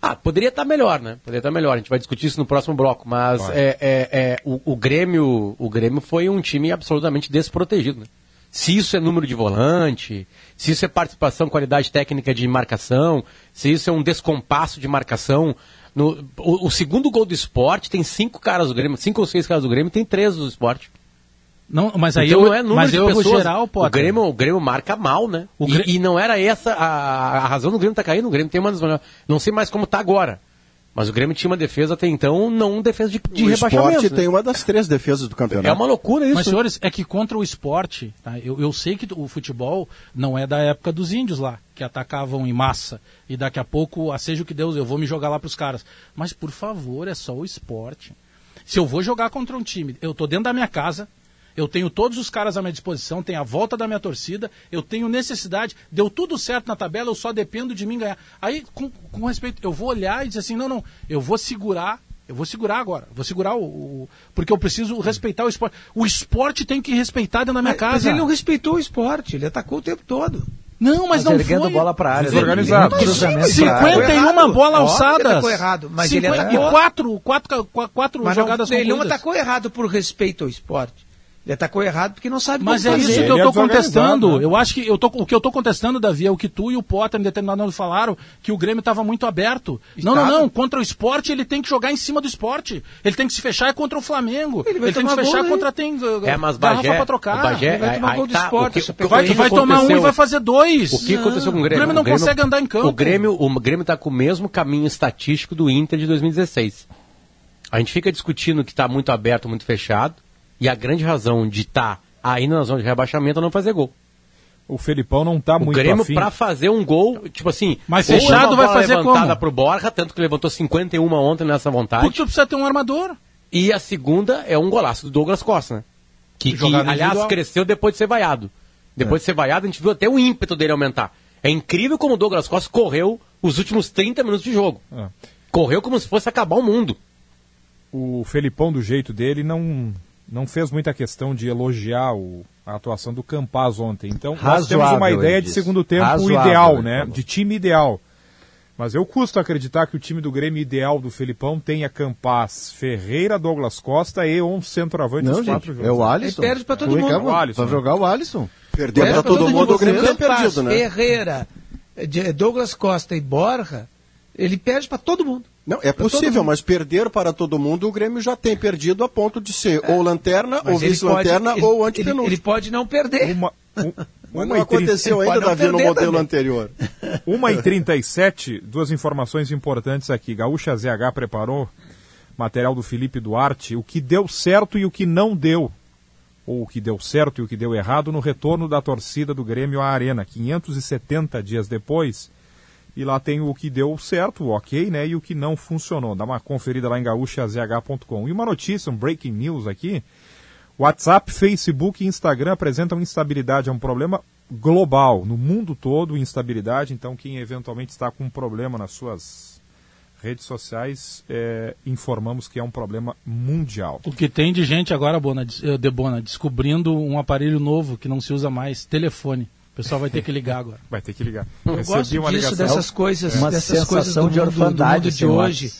Ah, poderia estar tá melhor, né? Poderia estar tá melhor. A gente vai discutir isso no próximo bloco. Mas é, é, é, o, o, Grêmio, o Grêmio foi um time absolutamente desprotegido. Né? Se isso é número de volante, se isso é participação, qualidade técnica de marcação, se isso é um descompasso de marcação. No, o, o segundo gol do esporte tem cinco caras do Grêmio, cinco ou seis caras do Grêmio, tem três do esporte. Não, mas aí então, eu, não é número mas de eu pessoas. geral, O Grêmio, o Grêmio marca mal, né? E, e, não era essa a, a razão do Grêmio tá caindo. O Grêmio tem uma não sei mais como tá agora. Mas o Grêmio tinha uma defesa até então, não defesa de, de o rebaixamento. O esporte né? tem uma das três defesas do campeonato. É uma loucura isso. Mas, senhores, é que contra o esporte, tá? eu, eu sei que o futebol não é da época dos índios lá, que atacavam em massa. E daqui a pouco, a seja o que Deus, eu vou me jogar lá para os caras. Mas, por favor, é só o esporte. Se eu vou jogar contra um time, eu tô dentro da minha casa, eu tenho todos os caras à minha disposição, tenho a volta da minha torcida, eu tenho necessidade, deu tudo certo na tabela, eu só dependo de mim ganhar. Aí, com, com respeito, eu vou olhar e dizer assim, não, não, eu vou segurar eu vou segurar agora. Vou segurar o, o, Porque eu preciso respeitar o esporte. O esporte tem que respeitar dentro da minha mas, casa. Mas ele não respeitou o esporte, ele atacou o tempo todo. Não, mas, mas não foi. bola para área. Desorganizado. 51 bola alçadas. Ele atacou errado, mas 50, ele atacou... E quatro, quatro, quatro, quatro jogadas não, Ele não atacou errado por respeito ao esporte. Ele atacou errado porque não sabe Mas é isso que eu estou é contestando. Né? Eu acho que eu tô, o que eu estou contestando, Davi, é o que tu e o Potter em determinado momento falaram, que o Grêmio estava muito aberto. Estava. Não, não, não. Contra o esporte, ele tem que jogar em cima do esporte. Ele tem que se fechar contra o Flamengo. Ele, ele tem que se fechar gol, contra tem é, mas Bagé, para trocar. Bagé, ele vai tomar aí, gol do tá, esporte. O que, o vai, vai tomar um e vai fazer dois. O que aconteceu com o Grêmio? O Grêmio não o Grêmio, consegue andar em campo. O Grêmio o Grêmio está com o mesmo caminho estatístico do Inter de 2016. A gente fica discutindo que está muito aberto, muito fechado. E a grande razão de estar tá ainda na zona de rebaixamento não fazer gol. O Felipão não tá o muito Grêmio afim. pra fazer um gol, tipo assim, mas fechado é vai fazer levantada como? pro Borja, tanto que levantou 51 ontem nessa vontade. Porque tu precisa ter um armador. E a segunda é um golaço do Douglas Costa, né? Que, que aliás, individual. cresceu depois de ser vaiado. Depois é. de ser vaiado, a gente viu até o ímpeto dele aumentar. É incrível como o Douglas Costa correu os últimos 30 minutos de jogo. É. Correu como se fosse acabar o mundo. O Felipão, do jeito dele, não, não fez muita questão de elogiar o, a atuação do Campaz ontem. Então, Razoável, nós temos uma ideia de segundo tempo Razoável, ideal, né? De time ideal. Mas eu custo acreditar que o time do Grêmio ideal do Felipão tenha Campaz, Ferreira, Douglas Costa e um centroavante Não, gente, quatro jogos. É o Alisson. Ele perde para todo mundo. Vai jogar o Alisson. Perder para todo, todo mundo, o Grêmio tem perdido, né? Ferreira, Douglas Costa e Borja, ele perde para todo mundo. Não, é possível, mas perder para todo mundo, o Grêmio já tem perdido a ponto de ser é. ou lanterna, mas ou vice-lanterna, ou antepenúltimo. Ele, ele, pode não perder. Uma, um, mas não aconteceu ainda, Davi, no modelo também. anterior. 1h37, duas informações importantes aqui. Gaúcha ZH preparou material do Felipe Duarte, o que deu certo e o que não deu. Ou o que deu certo e o que deu errado no retorno da torcida do Grêmio à Arena. 570 dias depois, e lá tem o que deu certo, o ok, né? E o que não funcionou. Dá uma conferida lá em gaúchazh.com. E uma notícia, um breaking news aqui. WhatsApp, Facebook e Instagram apresentam instabilidade. É um problema global, no mundo todo, instabilidade. Então, quem eventualmente está com um problema nas suas redes sociais, é, informamos que é um problema mundial. O que tem de gente agora, eh, Debona, descobrindo um aparelho novo que não se usa mais, telefone. O pessoal vai ter que ligar agora. Vai ter que ligar. Eu Recebi gosto uma disso, ligação. dessas coisas, uma dessas coisas do de mundo, do mundo de hoje.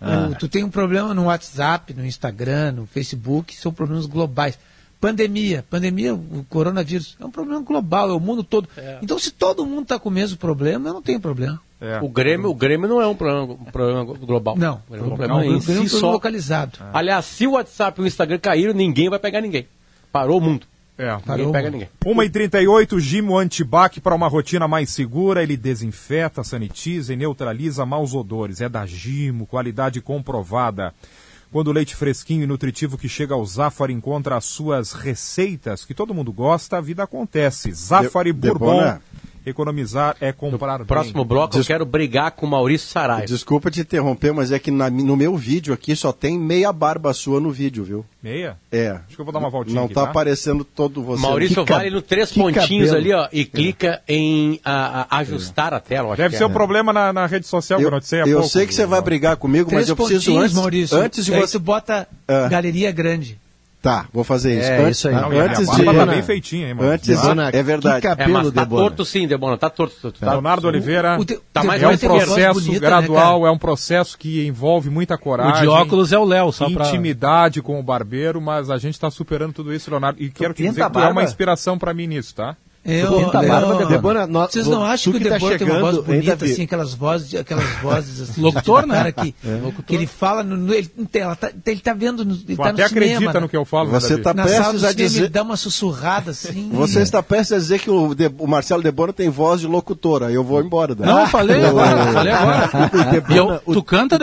Ah. Tu, tu tem um problema no WhatsApp, no Instagram, no Facebook, são problemas globais. Pandemia, pandemia, o coronavírus, é um problema global, é o mundo todo. É. Então, se todo mundo está com o mesmo problema, eu não tenho problema. É. O, Grêmio, o Grêmio não é um problema, um problema global. Não, é um problema, não, em si é um só. localizado. Aliás, se o WhatsApp e o Instagram caíram, ninguém vai pegar ninguém. Parou o mundo. É, ninguém pega ninguém. 1h38, Gimo Antibac para uma rotina mais segura. Ele desinfeta, sanitiza e neutraliza maus odores. É da Gimo, qualidade comprovada. Quando o leite fresquinho e nutritivo que chega ao Zafari encontra as suas receitas, que todo mundo gosta, a vida acontece. Zafari de, Bourbon. Economizar é comprar no Próximo bloco Des... eu quero brigar com o Maurício Sarai. Desculpa te interromper, mas é que na, no meu vídeo aqui só tem meia barba sua no vídeo, viu? Meia? É. Acho que eu vou dar uma voltinha Não aqui, tá, tá, aparecendo todo você. Maurício que vale no três pontinhos cabelo. ali, ó, e clica em a, a ajustar é. a tela. Deve ser o é. um problema na, na, rede social eu, que eu notei Eu pouco, sei que você vai brigar comigo, três mas eu preciso antes, Maurício, antes de você... bota uh, galeria grande. Tá, vou fazer isso. É, antes, isso aí. Não, antes de... Tá bem feitinha, hein, mano? Antes, Debona, é verdade. Que cabelo, é, mas tá Debona. torto sim, Debona, tá torto. Tá... Leonardo Oliveira, o de... tá mais é um processo bonita, gradual, né, é um processo que envolve muita coragem. O de óculos é o Léo, só pra... Intimidade com o barbeiro, mas a gente está superando tudo isso, Leonardo. E quero te dizer que tu é uma inspiração para mim nisso, tá? Eu, eu, barba, Debona, no, vocês não acham que o tá Debona tem uma voz bonita, assim, aquelas vozes, aquelas vozes assim, Locutor, né? Cara que, é. que ele fala, no, ele, ela tá, ele tá vendo, no, ele tá até no cinema, acredita no que eu falo, Você está prestes a dizer... Ele dá uma sussurrada assim. Você está prestes a dizer que o, de, o Marcelo Debona tem voz de locutora, eu vou embora. Daí. Não, eu falei agora, falei agora. Debona, eu, tu canta,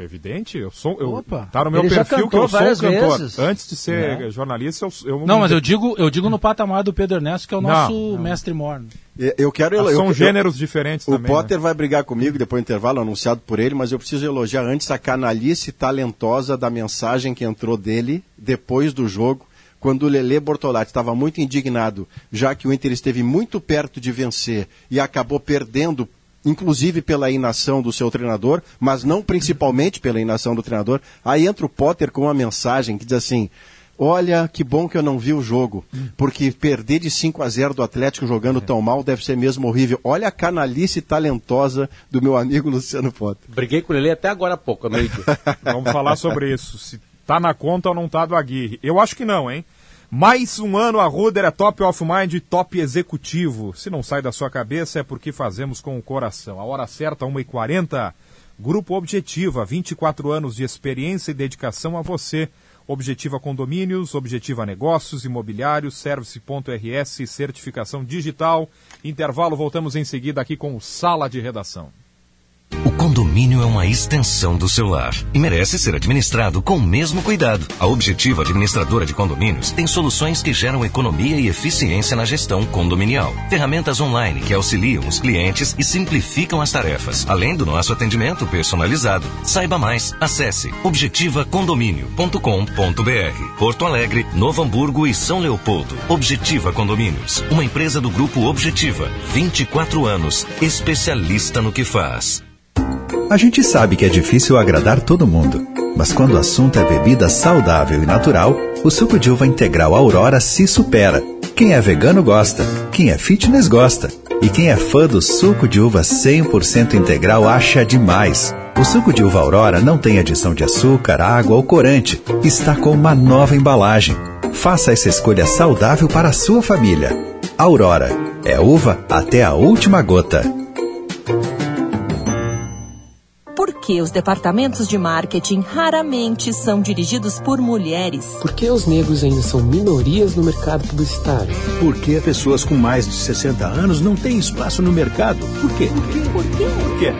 Debona? evidente. Eu sou, eu, Opa, tá no meu perfil que eu sou um cantor. Vezes. Antes de ser é. jornalista, eu, eu Não, mas eu digo, eu digo no patamar do Pedro Ernesto, que é o nosso não, mestre morno. Eu quero eu, São eu, gêneros diferentes o também. O Potter né? vai brigar comigo depois do intervalo, anunciado por ele, mas eu preciso elogiar antes a canalice talentosa da mensagem que entrou dele depois do jogo quando o Lele Bortolatti estava muito indignado, já que o Inter esteve muito perto de vencer e acabou perdendo inclusive pela inação do seu treinador, mas não principalmente pela inação do treinador. Aí entra o Potter com uma mensagem que diz assim: Olha, que bom que eu não vi o jogo, porque perder de 5 a 0 do Atlético jogando tão mal deve ser mesmo horrível. Olha a canalice talentosa do meu amigo Luciano Potter. Briguei com ele até agora há pouco, Vamos falar sobre isso. Se tá na conta ou não tá do Aguirre. Eu acho que não, hein? Mais um ano a Ruder é top of mind top executivo. Se não sai da sua cabeça é porque fazemos com o coração. A hora certa, 1h40. Grupo Objetiva, 24 anos de experiência e dedicação a você. Objetiva Condomínios, Objetiva Negócios, Imobiliários, Service.rs, certificação digital. Intervalo, voltamos em seguida aqui com Sala de Redação. O condomínio é uma extensão do seu lar e merece ser administrado com o mesmo cuidado. A Objetiva Administradora de Condomínios tem soluções que geram economia e eficiência na gestão condominial. Ferramentas online que auxiliam os clientes e simplificam as tarefas, além do nosso atendimento personalizado. Saiba mais, acesse objetivacondomínio.com.br. Porto Alegre, Novo Hamburgo e São Leopoldo. Objetiva Condomínios, uma empresa do grupo Objetiva. 24 anos, especialista no que faz. A gente sabe que é difícil agradar todo mundo, mas quando o assunto é bebida saudável e natural, o suco de uva integral Aurora se supera. Quem é vegano gosta, quem é fitness gosta, e quem é fã do suco de uva 100% integral acha demais. O suco de uva Aurora não tem adição de açúcar, água ou corante. Está com uma nova embalagem. Faça essa escolha saudável para a sua família. Aurora é uva até a última gota que os departamentos de marketing raramente são dirigidos por mulheres? Por que os negros ainda são minorias no mercado publicitário? Por que pessoas com mais de 60 anos não têm espaço no mercado? Por quê? Por quê? Por quê? Por quê?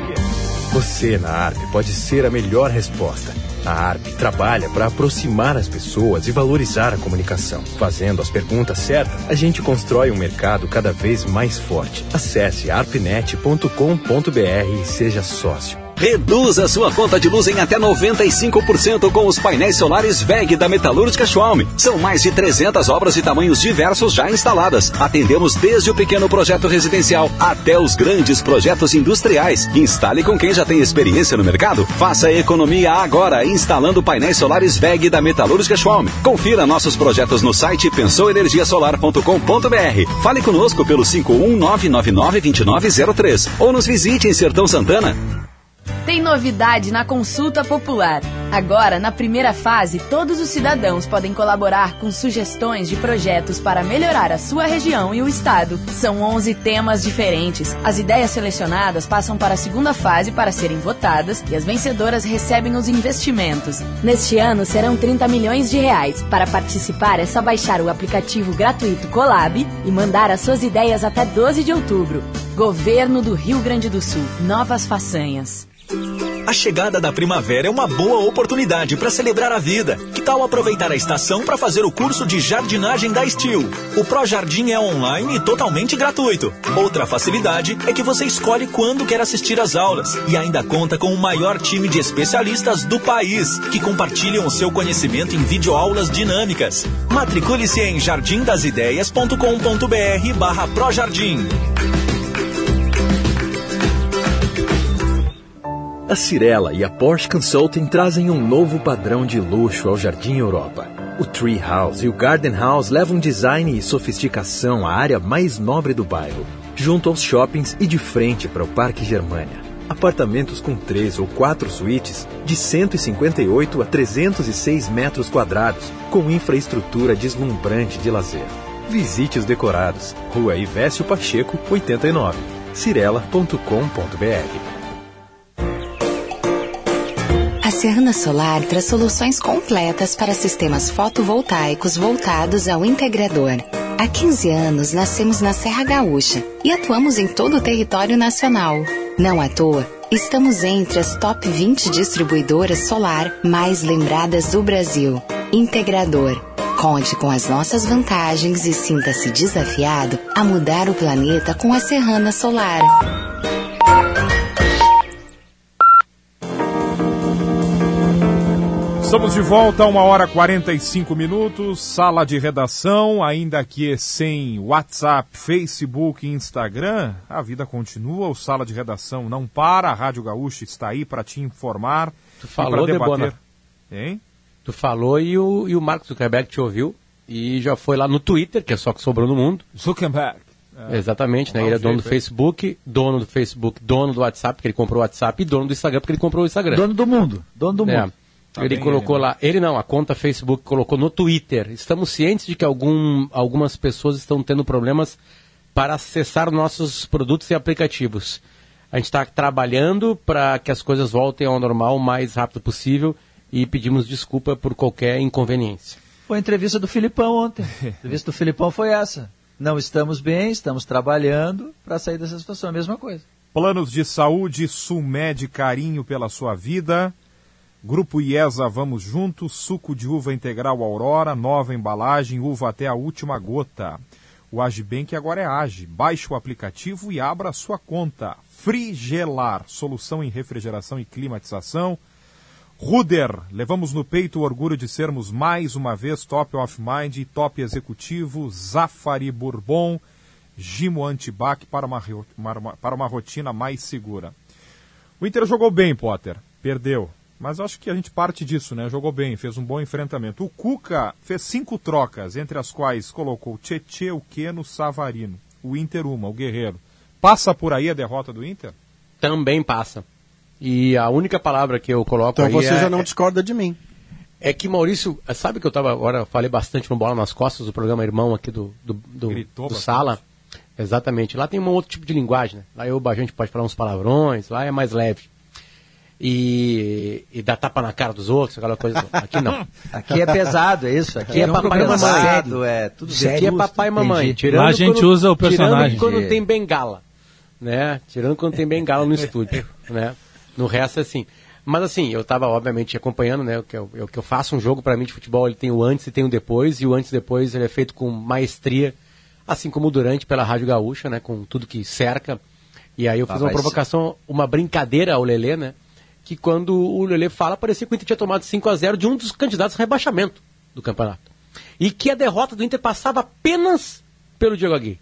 Você na ARP pode ser a melhor resposta. A ARP trabalha para aproximar as pessoas e valorizar a comunicação. Fazendo as perguntas certas, a gente constrói um mercado cada vez mais forte. Acesse arpnet.com.br e seja sócio. Reduza sua conta de luz em até 95% com os painéis solares VEG da Metalúrgica Schwalm. São mais de 300 obras de tamanhos diversos já instaladas. Atendemos desde o pequeno projeto residencial até os grandes projetos industriais. Instale com quem já tem experiência no mercado. Faça economia agora instalando painéis solares VEG da Metalúrgica Schwalm. Confira nossos projetos no site pensouenergiasolar.com.br. Fale conosco pelo 519992903 ou nos visite em Sertão Santana. Tem novidade na consulta popular. Agora, na primeira fase, todos os cidadãos podem colaborar com sugestões de projetos para melhorar a sua região e o estado. São 11 temas diferentes. As ideias selecionadas passam para a segunda fase para serem votadas e as vencedoras recebem os investimentos. Neste ano serão 30 milhões de reais. Para participar é só baixar o aplicativo gratuito Colab e mandar as suas ideias até 12 de outubro. Governo do Rio Grande do Sul. Novas façanhas. A chegada da primavera é uma boa oportunidade para celebrar a vida. Que tal aproveitar a estação para fazer o curso de jardinagem da Steel? O Pro Jardim é online e totalmente gratuito. Outra facilidade é que você escolhe quando quer assistir às aulas e ainda conta com o maior time de especialistas do país que compartilham o seu conhecimento em videoaulas dinâmicas. Matricule-se em jardindasideias.com.br barra Projardim. A Cirela e a Porsche Consulting trazem um novo padrão de luxo ao Jardim Europa. O Tree House e o Garden House levam design e sofisticação à área mais nobre do bairro, junto aos shoppings e de frente para o Parque Germania. Apartamentos com três ou quatro suítes de 158 a 306 metros quadrados, com infraestrutura deslumbrante de lazer. Visite os decorados. Rua Ivésio Pacheco, 89. cirela.com.br a Serrana Solar traz soluções completas para sistemas fotovoltaicos voltados ao integrador. Há 15 anos nascemos na Serra Gaúcha e atuamos em todo o território nacional. Não à toa, estamos entre as top 20 distribuidoras solar mais lembradas do Brasil. Integrador. Conte com as nossas vantagens e sinta-se desafiado a mudar o planeta com a Serrana Solar. Estamos de volta, uma hora 45 minutos, sala de redação, ainda aqui sem WhatsApp, Facebook e Instagram. A vida continua, o sala de redação não para, a Rádio Gaúcha está aí para te informar. Tu falou, debater. Hein? Tu falou e o, e o Marcos Zuckerberg te ouviu e já foi lá no Twitter, que é só que sobrou no mundo. Zuckerberg. É. Exatamente, né? Ele é dono do Facebook, dono do Facebook, dono do WhatsApp, porque ele comprou o WhatsApp, e dono do Instagram, porque ele comprou o Instagram. Dono do mundo, dono do é. Tá ele colocou ele, né? lá, ele não, a conta Facebook colocou no Twitter. Estamos cientes de que algum, algumas pessoas estão tendo problemas para acessar nossos produtos e aplicativos. A gente está trabalhando para que as coisas voltem ao normal o mais rápido possível e pedimos desculpa por qualquer inconveniência. Foi a entrevista do Filipão ontem. A entrevista do Filipão foi essa. Não estamos bem, estamos trabalhando para sair dessa situação. A mesma coisa. Planos de saúde, Sumed, carinho pela sua vida. Grupo IESA Vamos Juntos, suco de uva integral Aurora, nova embalagem, uva até a última gota. O Agibank agora é Age. Baixe o aplicativo e abra a sua conta. Frigelar, solução em refrigeração e climatização. Ruder, levamos no peito o orgulho de sermos mais uma vez top of mind e top executivo. Zafari Bourbon, Gimo Antibac para uma, para uma rotina mais segura. O Inter jogou bem, Potter. Perdeu. Mas acho que a gente parte disso, né? Jogou bem, fez um bom enfrentamento. O Cuca fez cinco trocas, entre as quais colocou Tietê, o Queno, Savarino. O Inter uma, o Guerreiro. Passa por aí a derrota do Inter? Também passa. E a única palavra que eu coloco então você é, já não discorda de mim. É que Maurício, sabe que eu estava agora, falei bastante no Bola nas Costas, do programa Irmão aqui do, do, do, do Sala. Exatamente. Lá tem um outro tipo de linguagem, né? Lá eu, a gente pode falar uns palavrões, lá é mais leve e, e dar tapa na cara dos outros, aquela coisa. Aqui não. Aqui é pesado, é isso. Aqui é, é um papai e mamãe. Sério, é tudo sério. Aqui é papai e mamãe. Tirando Lá a gente quando, usa o personagem. Tirando quando tem bengala. Né? Tirando quando tem bengala no estúdio. né? No resto, assim. Mas assim, eu estava obviamente acompanhando, né? O que eu, que eu faço um jogo para mim de futebol, ele tem o antes e tem o depois, e o antes e depois ele é feito com maestria, assim como o durante pela Rádio Gaúcha, né? Com tudo que cerca. E aí eu fiz uma provocação, uma brincadeira ao Lelê, né? Que quando o Lele fala, parecia que o Inter tinha tomado 5 a 0 de um dos candidatos a rebaixamento do campeonato. E que a derrota do Inter passava apenas pelo Diego Aguirre.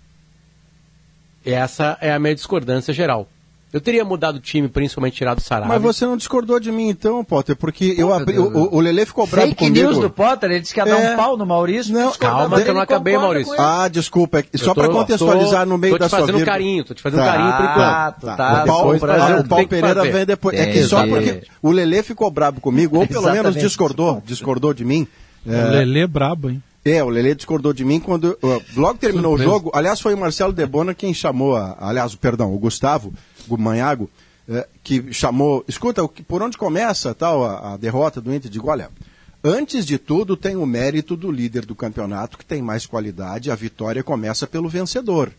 Essa é a minha discordância geral. Eu teria mudado o time, principalmente tirado o Sarabia. Mas você não discordou de mim então, Potter, porque eu abri, o, o Lele ficou bravo Fake comigo. news do Potter, ele disse que ia dar é... um pau no Maurício. Não, calma que eu não acabei, Maurício. Ah, desculpa, é só para contextualizar tô, no meio da sua vida. Tô te fazendo carinho, tô te fazendo tá, carinho por enquanto. Tá, tá, tá. O Paulo, o Paulo Pereira vem depois. É que só porque o Lele ficou bravo comigo, ou pelo menos discordou, discordou de mim. O Lele é brabo, hein? É, o Lele discordou de mim quando. Uh, logo terminou Surpresa. o jogo. Aliás, foi o Marcelo Debona quem chamou. A, aliás, perdão, o Gustavo Manhago é, que chamou, escuta, por onde começa tal a, a derrota do Inter? Digo, olha, antes de tudo tem o mérito do líder do campeonato, que tem mais qualidade, a vitória começa pelo vencedor.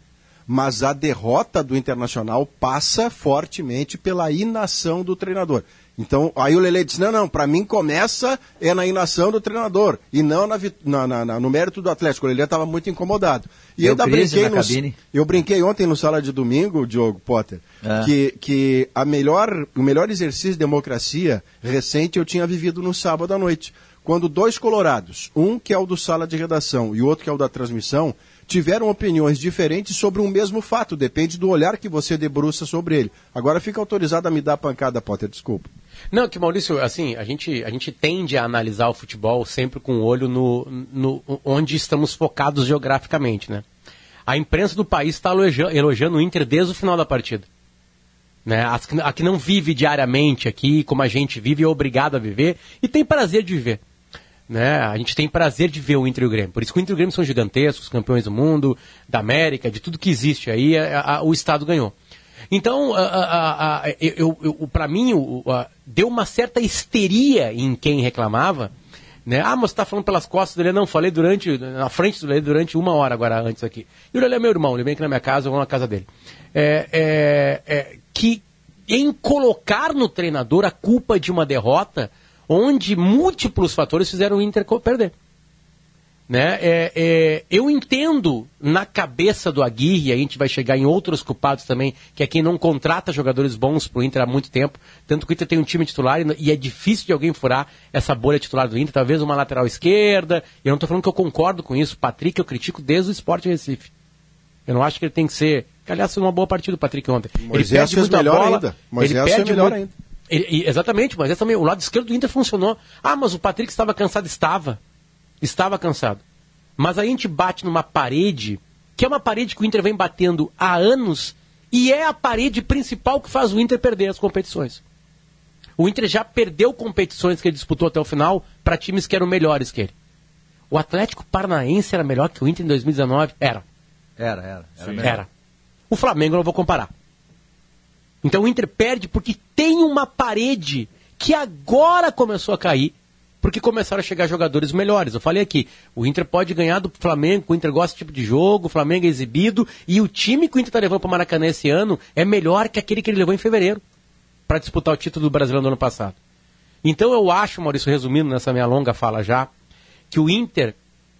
Mas a derrota do Internacional passa fortemente pela inação do treinador. Então, aí o Lele disse: não, não, para mim começa é na inação do treinador e não na, na, na, no mérito do Atlético. O Lele estava muito incomodado. E eu ainda brinquei no, Eu brinquei ontem no sala de domingo, Diogo Potter, é. que, que a melhor, o melhor exercício de democracia recente eu tinha vivido no sábado à noite. Quando dois colorados, um que é o do sala de redação e o outro que é o da transmissão, tiveram opiniões diferentes sobre um mesmo fato, depende do olhar que você debruça sobre ele. Agora fica autorizado a me dar pancada, Potter, desculpa. Não, que Maurício, assim, a gente, a gente tende a analisar o futebol sempre com o olho no, no onde estamos focados geograficamente, né? A imprensa do país está elogiando, o Inter desde o final da partida. Né? A, que não vive diariamente aqui, como a gente vive, é obrigado a viver e tem prazer de viver. Né? A gente tem prazer de ver o Inter e o Grêmio. Por isso que o Inter e o Grêmio são gigantescos, campeões do mundo, da América, de tudo que existe aí, a, a, o Estado ganhou. Então, a, eu, eu para mim, deu uma certa histeria em quem reclamava. Né? Ah, mas você está falando pelas costas dele? Não, falei durante, na frente dele durante uma hora agora antes aqui. E ele é meu irmão, ele vem aqui na minha casa, eu vou na casa dele. É, é, é, que em colocar no treinador a culpa de uma derrota onde múltiplos fatores fizeram o Inter perder. Né? É, é, eu entendo na cabeça do Aguirre, a gente vai chegar em outros culpados também, que é quem não contrata jogadores bons para o Inter há muito tempo. Tanto que o Inter tem um time titular e, é difícil de alguém furar essa bolha titular do Inter, talvez uma lateral esquerda. Eu não estou falando que eu concordo com isso. Patrick eu critico desde o Esporte Recife. Eu não acho que ele tem que ser. Que, aliás, foi uma boa partida do Patrick ontem. Moisés ele perde fez melhor bola, ainda. Moisés ele perde melhor muito, ainda. Ele, exatamente, mas também o lado esquerdo do Inter funcionou. Ah, mas o Patrick estava cansado, estava. Estava cansado. Mas aí a gente bate numa parede, que é uma parede que o Inter vem batendo há anos, e é a parede principal que faz o Inter perder as competições. O Inter já perdeu competições que ele disputou até o final para times que eram melhores que ele. O Atlético Paranaense era melhor que o Inter em 2019? Era. Era, era. Era. era. O Flamengo eu não vou comparar. Então o Inter perde porque tem uma parede que agora começou a cair, porque começaram a chegar jogadores melhores. Eu falei aqui, o Inter pode ganhar do Flamengo, o Inter gosta desse tipo de jogo, o Flamengo é exibido, e o time que o Inter está levando para o Maracanã esse ano é melhor que aquele que ele levou em fevereiro, para disputar o título do Brasileiro do ano passado. Então eu acho, Maurício, resumindo nessa minha longa fala já, que o Inter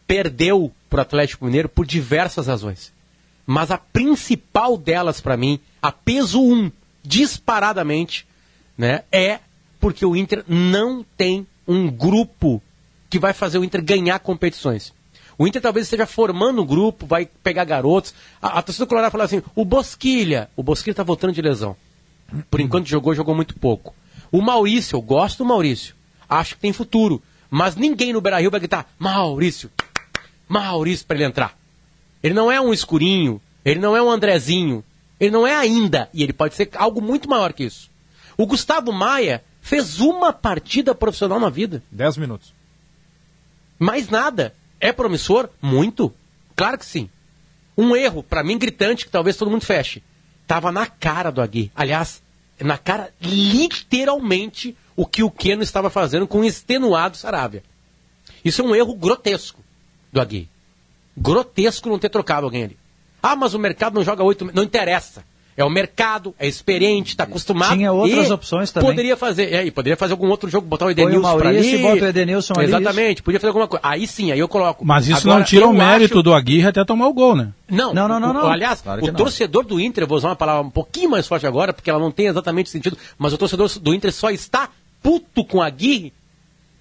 perdeu para o Atlético Mineiro por diversas razões. Mas a principal delas, para mim, a peso 1, um, disparadamente, né, é porque o Inter não tem um grupo que vai fazer o Inter ganhar competições. O Inter talvez esteja formando um grupo, vai pegar garotos. A, a torcida do Colorado fala assim: o Bosquilha. O Bosquilha está voltando de lesão. Por enquanto jogou, jogou muito pouco. O Maurício, eu gosto do Maurício. Acho que tem futuro. Mas ninguém no Beira Rio vai gritar: Maurício, Maurício, para ele entrar. Ele não é um escurinho, ele não é um Andrezinho, ele não é ainda, e ele pode ser algo muito maior que isso. O Gustavo Maia fez uma partida profissional na vida. Dez minutos. Mais nada. É promissor? Muito. Claro que sim. Um erro, para mim, gritante, que talvez todo mundo feche. Tava na cara do Agui. Aliás, na cara, literalmente, o que o Keno estava fazendo com o extenuado Saravia. Isso é um erro grotesco do Agui. Grotesco não ter trocado alguém ali. Ah, mas o mercado não joga oito. Não interessa. É o mercado, é experiente, está acostumado. Tinha outras opções também. Poderia fazer, é, e poderia fazer algum outro jogo, botar o Edenilson para ali. bota o Edenilson ali. Exatamente, podia fazer alguma coisa. Aí sim, aí eu coloco. Mas isso Agora, não tira o mérito acho... do Aguirre até tomar o gol, né? Não, não, não. não, não. aliás, claro o não. torcedor do Inter, eu vou usar uma palavra um pouquinho mais forte agora, porque ela não tem exatamente sentido, mas o torcedor do Inter só está puto com o Aguirre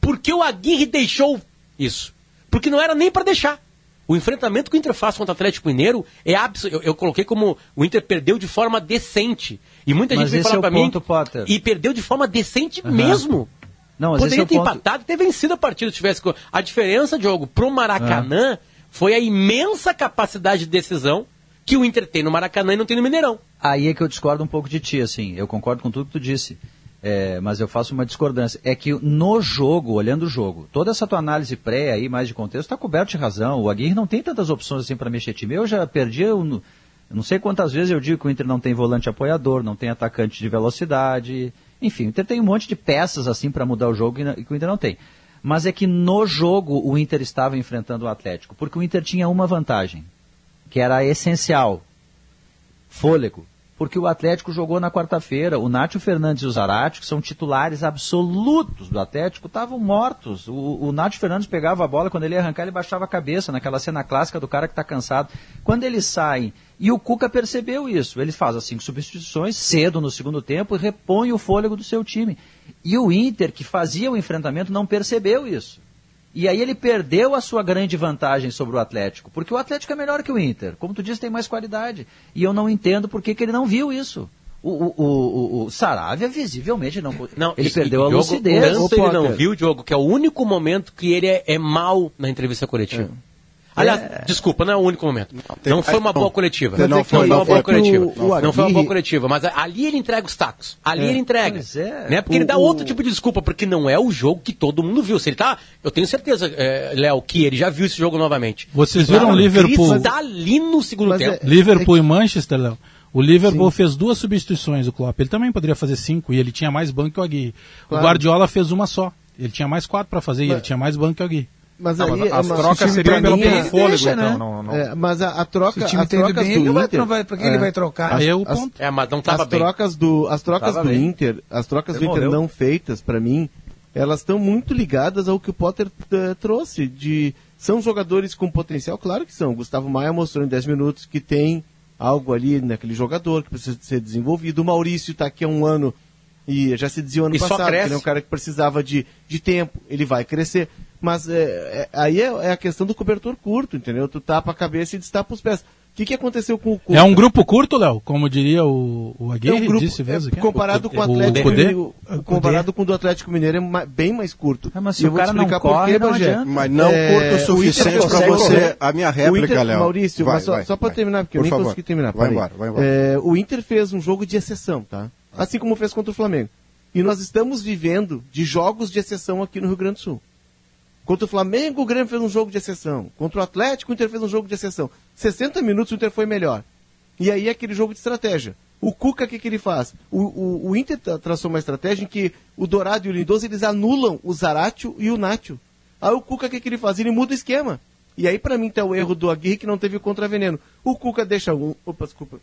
porque o Aguirre deixou isso. Porque não era nem para deixar. O enfrentamento que o Inter faz contra o Atlético Mineiro é absurdo. Eu, eu, coloquei como o Inter perdeu de forma decente. E muita Mas gente vem falar é para mim. Potter. E perdeu de forma decente uhum. mesmo. Não, Poderia é ter ponto... empatado e ter vencido a partida se tivesse. A diferença, Diogo, pro Maracanã uhum. foi a imensa capacidade de decisão que o Inter tem no Maracanã e não tem no Mineirão. Aí é que eu discordo um pouco de ti, assim. Eu concordo com tudo que tu disse é, mas eu faço uma discordância. É que no jogo, olhando o jogo, toda essa tua análise pré aí, mais de contexto, está coberto de razão. O Aguirre não tem tantas opções assim para mexer time. Eu já perdi, eu não sei quantas vezes eu digo que o Inter não tem volante apoiador, não tem atacante de velocidade. Enfim, o Inter tem um monte de peças assim para mudar o jogo e que o Inter não tem. Mas é que no jogo o Inter estava enfrentando o Atlético, porque o Inter tinha uma vantagem, que era essencial: fôlego porque o Atlético jogou na quarta-feira. O Nátio Fernandes e o Zarate, que são titulares absolutos do Atlético, estavam mortos. O, o Nátio Fernandes pegava a bola, quando ele ia arrancar, ele baixava a cabeça, naquela cena clássica do cara que está cansado. Quando eles saem, e o Cuca percebeu isso, ele faz as cinco substituições cedo no segundo tempo e repõe o fôlego do seu time. E o Inter, que fazia o enfrentamento, não percebeu isso. E aí ele perdeu a sua grande vantagem sobre o Atlético, porque o Atlético é melhor que o Inter. Como tu disse, tem mais qualidade. E eu não entendo por que, que ele não viu isso. O, o, o, o Saravia visivelmente não. não ele e, perdeu e a lucidez. Tanto ele não viu, Diogo, que é o único momento que ele é, é mal na entrevista coletiva. É. Aliás, é... desculpa, não é o único momento. Não, tem... não foi uma boa coletiva. Não, não foi uma boa coletiva. O, não foi uma boa coletiva, mas ali ele entrega os tacos. Ali é. ele entrega. É. Né? Porque o, ele dá outro tipo de desculpa, porque não é o jogo que todo mundo viu. Se ele tá. Eu tenho certeza, é, Léo, que ele já viu esse jogo novamente. Vocês viram o Liverpool. Está ali no segundo mas tempo. É- Liverpool e Manchester, Léo. O Liverpool Sim. fez duas substituições, o Klopp. Ele também poderia fazer cinco e ele tinha mais banco que o Aguirre. Claro. O Guardiola fez uma só. Ele tinha mais quatro para fazer mas... e ele tinha mais banco que o Aguirre. Mas não, aí as trocas seriam pelo, pelo fôlego, deixa, então. Né? Não, não. É, mas a, a troca, as trocas bem, do ele Inter, vai, para que é, ele vai trocar? Aí é o ponto. É, mas não tava as bem. trocas do, as trocas tava do bem. Inter, as trocas ele do Inter morreu. não feitas, para mim, elas estão muito ligadas ao que o Potter uh, trouxe de são jogadores com potencial, claro que são. Gustavo Maia mostrou em 10 minutos que tem algo ali naquele jogador que precisa ser desenvolvido. O Maurício está aqui há um ano e já se dizia ano e passado que ele é um cara que precisava de, de tempo, ele vai crescer. Mas é, é, aí é, é, a questão do cobertor curto, entendeu? Tu tapa a cabeça e destapa os pés. O que, que aconteceu com o Cuca? É um grupo curto, Léo? Como diria o, o Aguirre, é um grupo, disse mesmo. É, comparado com o Atlético Mineiro, comparado com o do Atlético Mineiro é bem mais curto. É, mas se o cara não corre, não adianta. Mas não é, curto o suficiente para você... A minha réplica, Léo. Maurício, vai, só, só para terminar, porque por eu nem consegui terminar. Vai embora, vai embora. É, o Inter fez um jogo de exceção, tá? Assim como fez contra o Flamengo. E nós estamos vivendo de jogos de exceção aqui no Rio Grande do Sul. Contra o Flamengo, o Grêmio fez um jogo de exceção. Contra o Atlético, o Inter fez um jogo de exceção. 60 minutos o Inter foi melhor. E aí é aquele jogo de estratégia. O Cuca, o que, que ele faz? O, o, o Inter traçou uma estratégia em que o Dourado e o Lindoso, eles anulam o Zaratio e o Nátio. Aí o Cuca, o que, que ele faz? Ele muda o esquema. E aí, para mim, tá o erro do Aguirre que não teve o contraveneno. O Cuca deixa um... Opa, desculpa.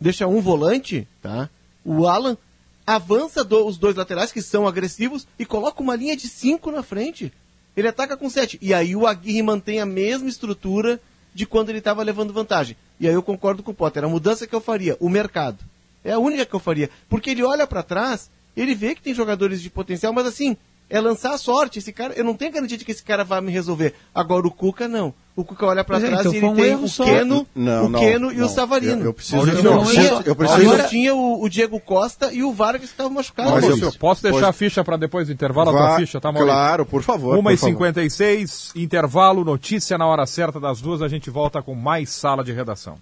Deixa um volante, tá? O Alan avança do, os dois laterais, que são agressivos, e coloca uma linha de cinco na frente. Ele ataca com 7. E aí o Aguirre mantém a mesma estrutura de quando ele estava levando vantagem. E aí eu concordo com o Potter. A mudança que eu faria, o mercado. É a única que eu faria. Porque ele olha para trás, ele vê que tem jogadores de potencial, mas assim, é lançar a sorte. Esse cara, eu não tenho garantia de que esse cara vai me resolver. Agora o Cuca não. O Cuca olha para é, trás então, e ele um tem o Keno, não, o Keno não, e não. o Savarino. Eu, eu preciso, eu, eu preciso, eu preciso. Agora tinha o, o, Diego Costa e o Vargas que estavam machucados. Mas eu, eu posso deixar a ficha para depois do intervalo, Vá, a tua ficha, tá, Maurício? Claro, por favor. 1h56, intervalo, notícia na hora certa das duas, a gente volta com mais sala de redação.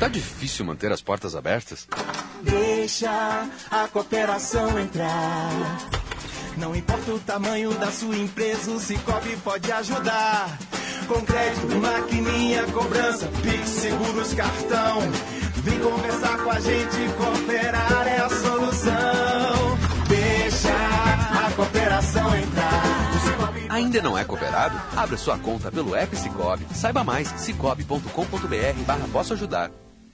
Tá difícil manter as portas abertas? Deixa a cooperação entrar. Não importa o tamanho da sua empresa, o Cicobi pode ajudar. Com crédito, maquininha, cobrança, Pix, seguros, cartão. Vem conversar com a gente, cooperar é a solução. Deixa a cooperação entrar. Ainda não é cooperado? Abra sua conta pelo app Cicobi. Saiba mais, cicobi.com.br barra posso ajudar.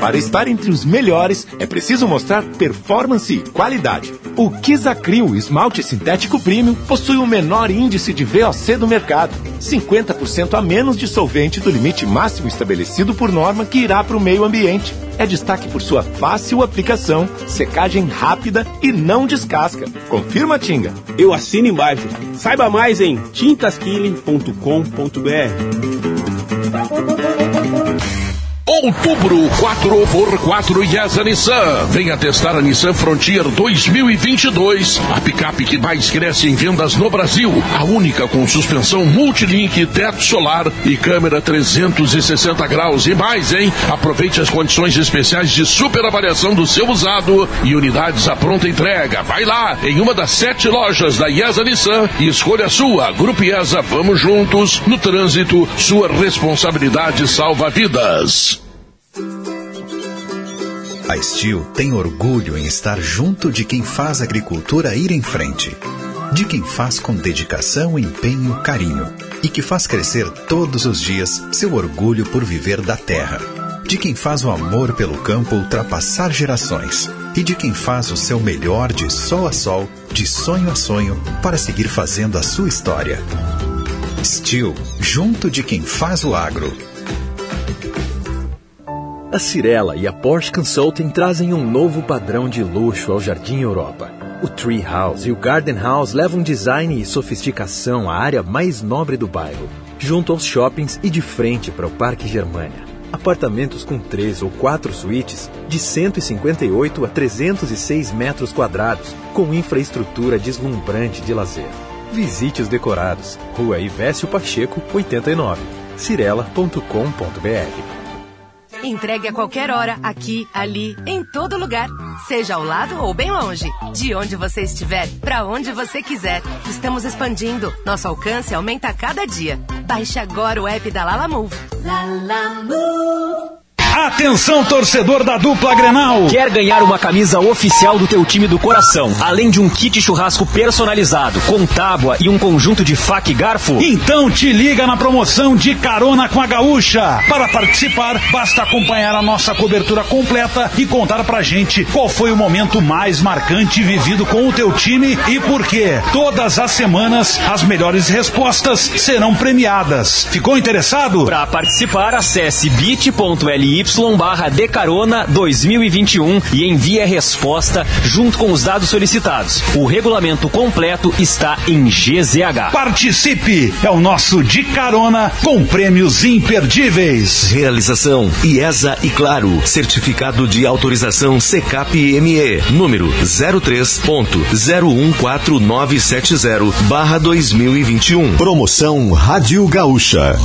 Para estar entre os melhores, é preciso mostrar performance e qualidade. O Kizacryl esmalte sintético premium possui o menor índice de VOC do mercado, 50% a menos de solvente do limite máximo estabelecido por norma que irá para o meio ambiente. É destaque por sua fácil aplicação, secagem rápida e não descasca. Confirma, Tinga. Eu assino embaixo. Saiba mais em tintaskilling.com.br. Outubro, 4x4 IESA Nissan. Venha testar a Nissan Frontier 2022. A picape que mais cresce em vendas no Brasil. A única com suspensão multilink, teto solar e câmera 360 graus. E mais, hein? Aproveite as condições especiais de super avaliação do seu usado e unidades à pronta entrega. Vai lá, em uma das sete lojas da IESA Nissan e escolha a sua. Grupo IESA, vamos juntos. No trânsito, sua responsabilidade salva vidas. A Steel tem orgulho em estar junto de quem faz a agricultura ir em frente. De quem faz com dedicação, empenho, carinho. E que faz crescer todos os dias seu orgulho por viver da terra. De quem faz o amor pelo campo ultrapassar gerações. E de quem faz o seu melhor de sol a sol, de sonho a sonho, para seguir fazendo a sua história. Steel, junto de quem faz o agro. A Cirela e a Porsche Consulting trazem um novo padrão de luxo ao Jardim Europa. O Tree House e o Garden House levam design e sofisticação à área mais nobre do bairro, junto aos shoppings e de frente para o Parque Germania. Apartamentos com três ou quatro suítes de 158 a 306 metros quadrados, com infraestrutura deslumbrante de lazer. Visite os decorados. Rua Ivésio Pacheco, 89. cirela.com.br Entregue a qualquer hora, aqui, ali, em todo lugar. Seja ao lado ou bem longe. De onde você estiver, para onde você quiser. Estamos expandindo. Nosso alcance aumenta a cada dia. Baixe agora o app da Lala Move. Lala Move. Atenção, torcedor da dupla Grenal! Quer ganhar uma camisa oficial do teu time do coração, além de um kit churrasco personalizado, com tábua e um conjunto de faca e garfo? Então te liga na promoção de carona com a gaúcha. Para participar, basta acompanhar a nossa cobertura completa e contar pra gente qual foi o momento mais marcante vivido com o teu time e por quê. Todas as semanas, as melhores respostas serão premiadas. Ficou interessado? Para participar, acesse bit.ly barra Decarona 2021 e envie a resposta junto com os dados solicitados. O regulamento completo está em GZH. Participe! É o nosso De Carona com prêmios imperdíveis. Realização IESA e Claro. Certificado de autorização CCAP-ME. Número 03.014970 barra 2021. Promoção Rádio Gaúcha.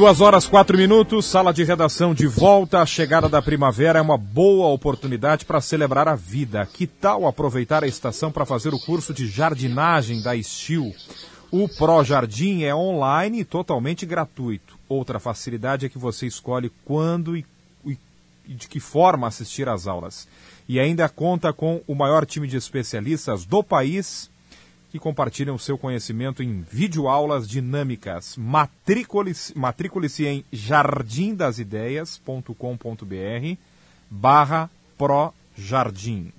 Duas horas, quatro minutos, sala de redação de volta. A chegada da primavera é uma boa oportunidade para celebrar a vida. Que tal aproveitar a estação para fazer o curso de jardinagem da Estil? O Pro Jardim é online e totalmente gratuito. Outra facilidade é que você escolhe quando e, e, e de que forma assistir às aulas. E ainda conta com o maior time de especialistas do país que compartilham seu conhecimento em videoaulas dinâmicas. Matricule-se matricule em jardimdasideias.com.br barra projardim.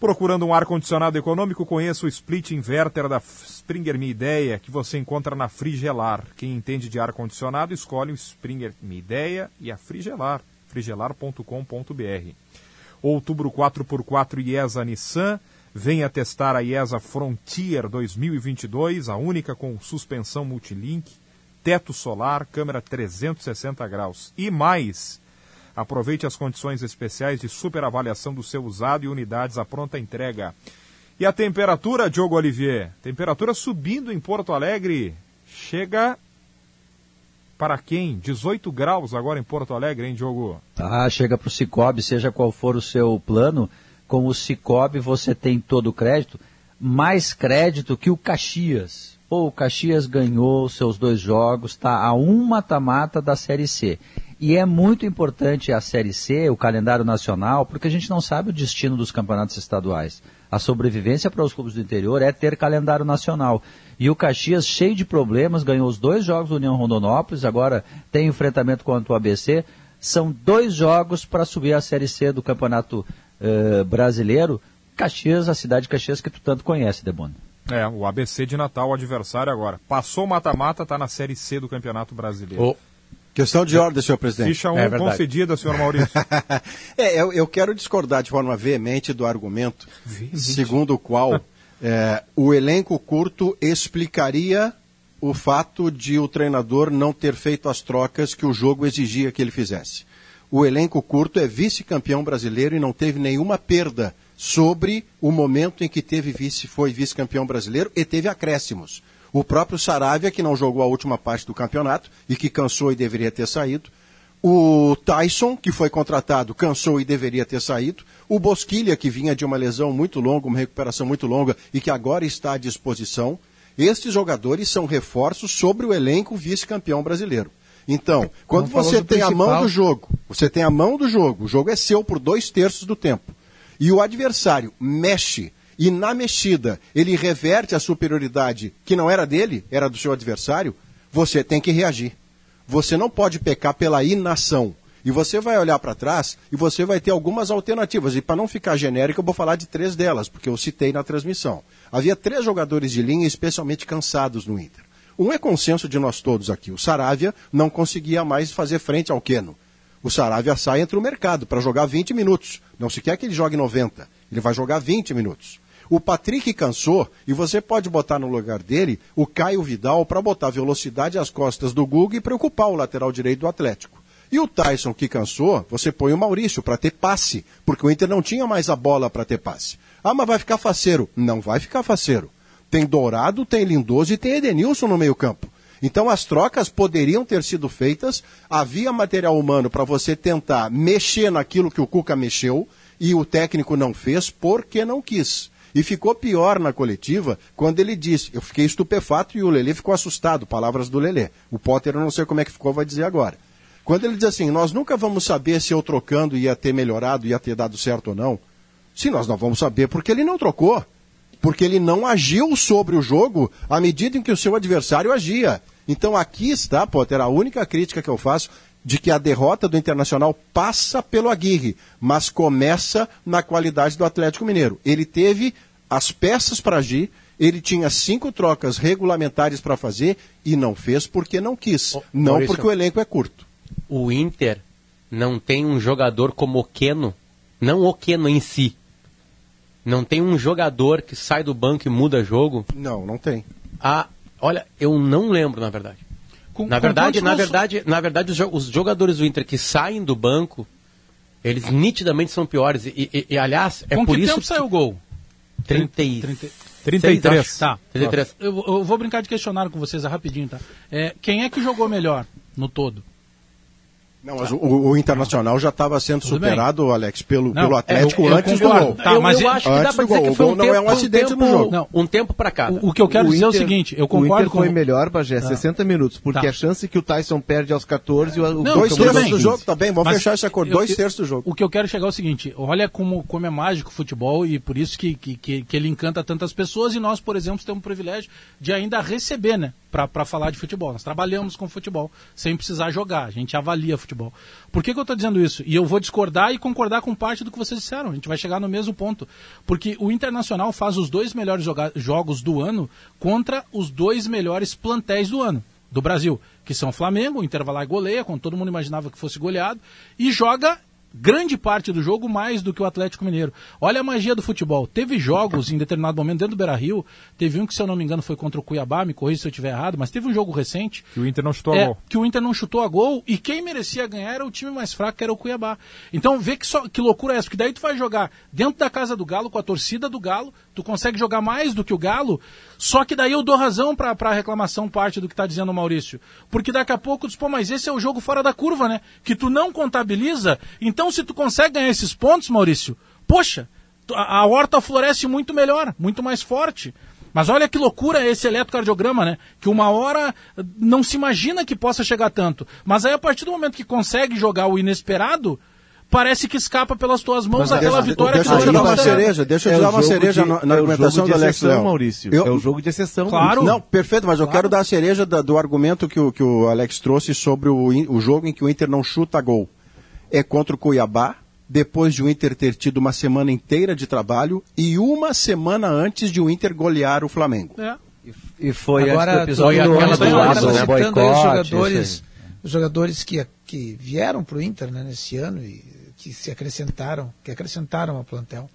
Procurando um ar-condicionado econômico, conheça o split inverter da Springer Mi Ideia, que você encontra na Frigelar. Quem entende de ar-condicionado, escolhe o Springer Mi Ideia e a Frigelar, frigelar.com.br. Outubro 4x4 IESA Nissan, Venha testar a IESA Frontier 2022, a única com suspensão multilink, teto solar, câmera 360 graus e mais. Aproveite as condições especiais de superavaliação do seu usado e unidades à pronta entrega. E a temperatura, Diogo Olivier? Temperatura subindo em Porto Alegre. Chega para quem? 18 graus agora em Porto Alegre, hein, Diogo? Ah, chega para o Cicobi, seja qual for o seu plano com o Cicobi você tem todo o crédito, mais crédito que o Caxias. Pô, o Caxias ganhou seus dois jogos, está a um mata-mata da Série C. E é muito importante a Série C, o calendário nacional, porque a gente não sabe o destino dos campeonatos estaduais. A sobrevivência para os clubes do interior é ter calendário nacional. E o Caxias, cheio de problemas, ganhou os dois jogos do União Rondonópolis, agora tem enfrentamento contra o ABC. São dois jogos para subir a Série C do Campeonato uh, brasileiro, Caxias, a cidade de Caxias que tu tanto conhece, Debona. É, o ABC de Natal, o adversário agora. Passou o mata-mata, está na Série C do Campeonato Brasileiro. Oh. Questão de ordem, senhor presidente. Ficha 1 um é concedida, senhor Maurício. é, eu, eu, quero discordar de forma veemente do argumento, veemente. segundo o qual É, o elenco curto explicaria o fato de o treinador não ter feito as trocas que o jogo exigia que ele fizesse. O elenco curto é vice-campeão brasileiro e não teve nenhuma perda sobre o momento em que teve vice, foi vice-campeão brasileiro e teve acréscimos. O próprio Saravia, que não jogou a última parte do campeonato e que cansou e deveria ter saído. O Tyson, que foi contratado, cansou e deveria ter saído. O Bosquilha, que vinha de uma lesão muito longa, uma recuperação muito longa e que agora está à disposição. Estes jogadores são reforços sobre o elenco vice-campeão brasileiro. Então, quando você tem principal... a mão do jogo, você tem a mão do jogo, o jogo é seu por dois terços do tempo, e o adversário mexe, e na mexida ele reverte a superioridade que não era dele, era do seu adversário, você tem que reagir. Você não pode pecar pela inação. E você vai olhar para trás e você vai ter algumas alternativas. E para não ficar genérico, eu vou falar de três delas, porque eu citei na transmissão. Havia três jogadores de linha especialmente cansados no Inter. Um é consenso de nós todos aqui. O Saravia não conseguia mais fazer frente ao Queno. O Saravia sai entre o mercado para jogar 20 minutos. Não se quer que ele jogue 90. Ele vai jogar 20 minutos. O Patrick cansou e você pode botar no lugar dele o Caio Vidal para botar velocidade às costas do Guga e preocupar o lateral direito do Atlético. E o Tyson, que cansou, você põe o Maurício para ter passe, porque o Inter não tinha mais a bola para ter passe. Ah, mas vai ficar faceiro. Não vai ficar faceiro. Tem Dourado, tem Lindoso e tem Edenilson no meio-campo. Então as trocas poderiam ter sido feitas, havia material humano para você tentar mexer naquilo que o Cuca mexeu e o técnico não fez porque não quis. E ficou pior na coletiva quando ele disse, eu fiquei estupefato e o Lelê ficou assustado, palavras do Lelê. O Potter eu não sei como é que ficou, vai dizer agora. Quando ele diz assim, nós nunca vamos saber se eu trocando ia ter melhorado, ia ter dado certo ou não. Sim, nós não vamos saber porque ele não trocou. Porque ele não agiu sobre o jogo à medida em que o seu adversário agia. Então aqui está, Potter, a única crítica que eu faço de que a derrota do Internacional passa pelo Aguirre, mas começa na qualidade do Atlético Mineiro. Ele teve as peças para agir, ele tinha cinco trocas regulamentares para fazer e não fez porque não quis, não Maurício, porque o elenco é curto o Inter não tem um jogador como o Keno, não o Keno em si. Não tem um jogador que sai do banco e muda jogo? Não, não tem. Ah, olha, eu não lembro, na verdade. Com, na, verdade na verdade, na verdade, os jogadores do Inter que saem do banco, eles nitidamente são piores. E, e, e aliás, é com por que isso. tempo saiu o gol? 30, 30, 33. Tá. 33. Eu, eu, vou brincar de questionário com vocês rapidinho, tá? É, quem é que jogou melhor no todo? Não, mas o, o Internacional já estava sendo Tudo superado, bem. Alex, pelo, não, pelo Atlético é, eu, eu antes concordo. do gol. Tá, mas eu, acho que dá para dizer que foi um tempo, não é um acidente um tempo, no jogo. Não, um tempo para cá. O, o, que eu quero o dizer Inter, é o seguinte, eu concordo o Inter com... foi melhor, Bagé, tá. 60 minutos, porque tá. a chance que o Tyson perde aos 14 e o, não, dois terços do jogo, tá bem, vamos mas fechar esse acordo, dois terços do jogo. O que eu quero chegar é o seguinte, olha como, como é mágico o futebol e por isso que, que, que, que ele encanta tantas pessoas e nós, por exemplo, temos o privilégio de ainda receber, né? para falar de futebol. Nós trabalhamos com futebol sem precisar jogar, a gente avalia futebol. Por que, que eu estou dizendo isso? E eu vou discordar e concordar com parte do que vocês disseram. A gente vai chegar no mesmo ponto. Porque o Internacional faz os dois melhores jogos do ano contra os dois melhores plantéis do ano do Brasil, que são Flamengo, Inter vai lá e goleia, quando todo mundo imaginava que fosse goleado, e joga grande parte do jogo mais do que o Atlético Mineiro. Olha a magia do futebol. Teve jogos em determinado momento dentro do Beira Rio. Teve um que, se eu não me engano, foi contra o Cuiabá, me corrija se eu estiver errado, mas teve um jogo recente. Que o Inter não chutou é, a gol. Que o Inter não chutou a gol e quem merecia ganhar era o time mais fraco, que era o Cuiabá. Então vê que, só, que loucura é essa, porque daí tu vai jogar dentro da casa do Galo, com a torcida do Galo, tu consegue jogar mais do que o Galo, só que daí eu dou razão para a reclamação parte do que está dizendo o Maurício. Porque daqui a pouco diz, pô, mas esse é o jogo fora da curva, né? Que tu não contabiliza. Então se tu consegue ganhar esses pontos, Maurício, poxa, a, a horta floresce muito melhor, muito mais forte. Mas olha que loucura esse eletrocardiograma, né? Que uma hora não se imagina que possa chegar tanto. Mas aí a partir do momento que consegue jogar o inesperado, parece que escapa pelas tuas mãos Mas aquela deixa, vitória deixa que eu te dar uma cereja, deixa eu te é dar uma cereja de, na, na é argumentação do Alex Léo. Maurício. Eu, é o jogo de exceção. Claro. Não, perfeito, mas eu quero dar a cereja da, do argumento que o, que o Alex trouxe sobre o, o jogo em que o Inter não chuta gol. É contra o Cuiabá, depois de o Inter ter tido uma semana inteira de trabalho e uma semana antes de o Inter golear o Flamengo. É. E foi Agora, antes do episódio aquela do lado, né? Boicote, os jogadores, os jogadores que, que vieram para o Inter né, nesse ano e que se acrescentaram, que acrescentaram ao plantel.